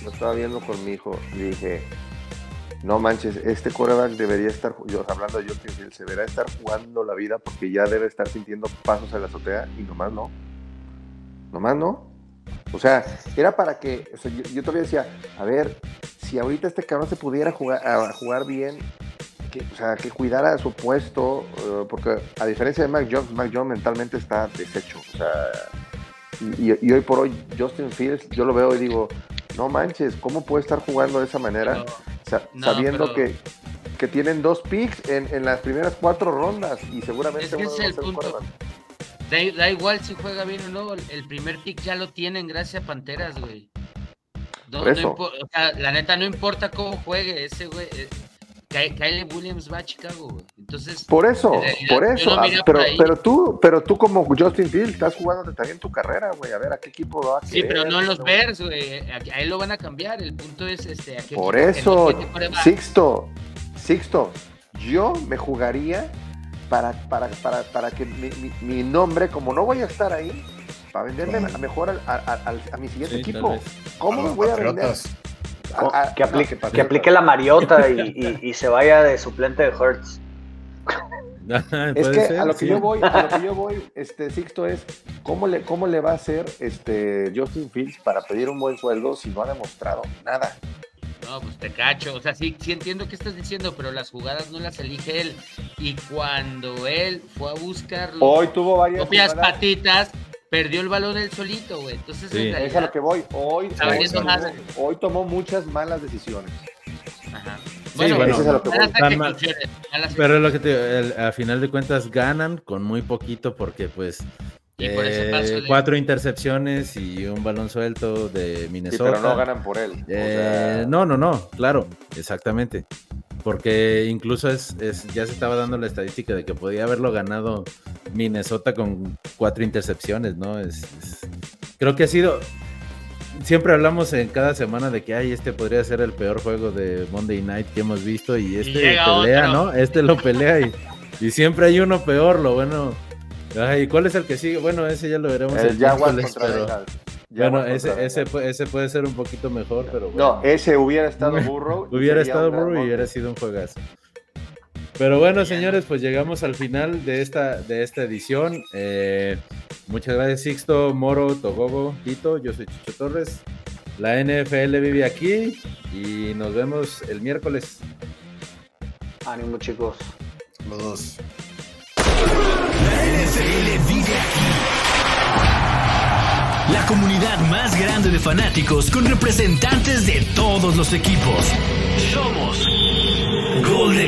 lo estaba viendo con mi hijo y dije, no manches, este coreback debería estar, yo hablando de Justin Fields, se deberá estar jugando la vida porque ya debe estar sintiendo pasos en la azotea y nomás no. Nomás no. O sea, era para que, o sea, yo, todavía decía, a ver, si ahorita este cabrón se pudiera jugar, a jugar bien, que, o sea, que cuidara su puesto, eh, porque a diferencia de Mac Jones, Mac Jones mentalmente está deshecho. O sea, y, y- hoy por hoy, Justin Fields, yo lo veo y digo, no manches, ¿cómo puede estar jugando de esa manera? Pero- Sa- no, sabiendo pero- que, que tienen dos picks en, en las primeras cuatro rondas y seguramente Es que el punto. Da, da igual si juega bien o no, el primer pick ya lo tienen gracias a Panteras, güey. No, no o sea, la neta no importa cómo juegue ese güey. eh, Ky- Kyle Williams va a Chicago, güey. Entonces, Por eso, realidad, por eso. ah, pero, por pero tú, pero tú como Justin Fields estás jugando también tu carrera, güey. A ver a qué equipo va a sí, pero no en los ¿no? Bears, güey. A, él lo van a cambiar. El punto es este. a qué Por equipo- eso, coreback. Sixto, Sixto, yo me jugaría para, para, para, para que mi, mi- mi nombre, como no voy a estar ahí, para venderme Bueno. a mejor al- a, a- al- a mi siguiente Sí, equipo. ¿Cómo A me voy a vender? Patriotas. A- a- Que no, aplique, que Patriotas. aplique la Mariota y, y- y se vaya de suplente de Hertz. Es que ser, a lo que sí. yo voy, a lo que yo voy, este Sixto es cómo le, cómo le va a hacer este Justin Fields para pedir un buen sueldo si no ha demostrado nada. No, pues te cacho. O sea, sí, sí entiendo qué estás diciendo, pero las jugadas no las elige él. Y cuando él fue a buscar las Hoy tuvo varias jugadas- patitas, perdió el balón él solito, güey. Entonces, Sí. en Es a lo que voy. Hoy, tomó, hoy tomó muchas malas decisiones. Bueno, Eso es lo que mal. Pero es lo que te, el- a final de cuentas ganan con muy poquito porque pues Y por ese eh, de- cuatro intercepciones y un balón suelto de Sí, Minnesota. pero no ganan por él. O Eh, sea, no, no, no, claro, exactamente. Porque incluso es, es- ya se estaba dando la estadística de que podía haberlo ganado Minnesota con cuatro intercepciones, ¿no? Es, es- creo que ha sido. Siempre hablamos en cada semana de que ay, este podría ser el peor juego de Monday Night que hemos visto y este llega pelea, otro. ¿no? Este lo pelea y, y siempre hay uno peor, lo bueno. Ay, ¿cuál es el que sigue? Bueno, ese ya lo veremos. el contra pero- Bengals. Bueno, ese, ese, ese puede ser un poquito mejor, pero bueno. No, ese hubiera estado Burrow. y Hubiera estado Burrow y hubiera sido un juegazo. Pero bueno, señores, pues llegamos al final de esta, de esta edición. Eh, muchas gracias, Sixto, Moro, Togogo, Tito. Yo soy Chicho Torres. La NFL vive aquí y nos vemos el miércoles. Ánimo, chicos. Los dos. La NFL vive aquí. La comunidad más grande de fanáticos con representantes de todos los equipos. Somos Gol de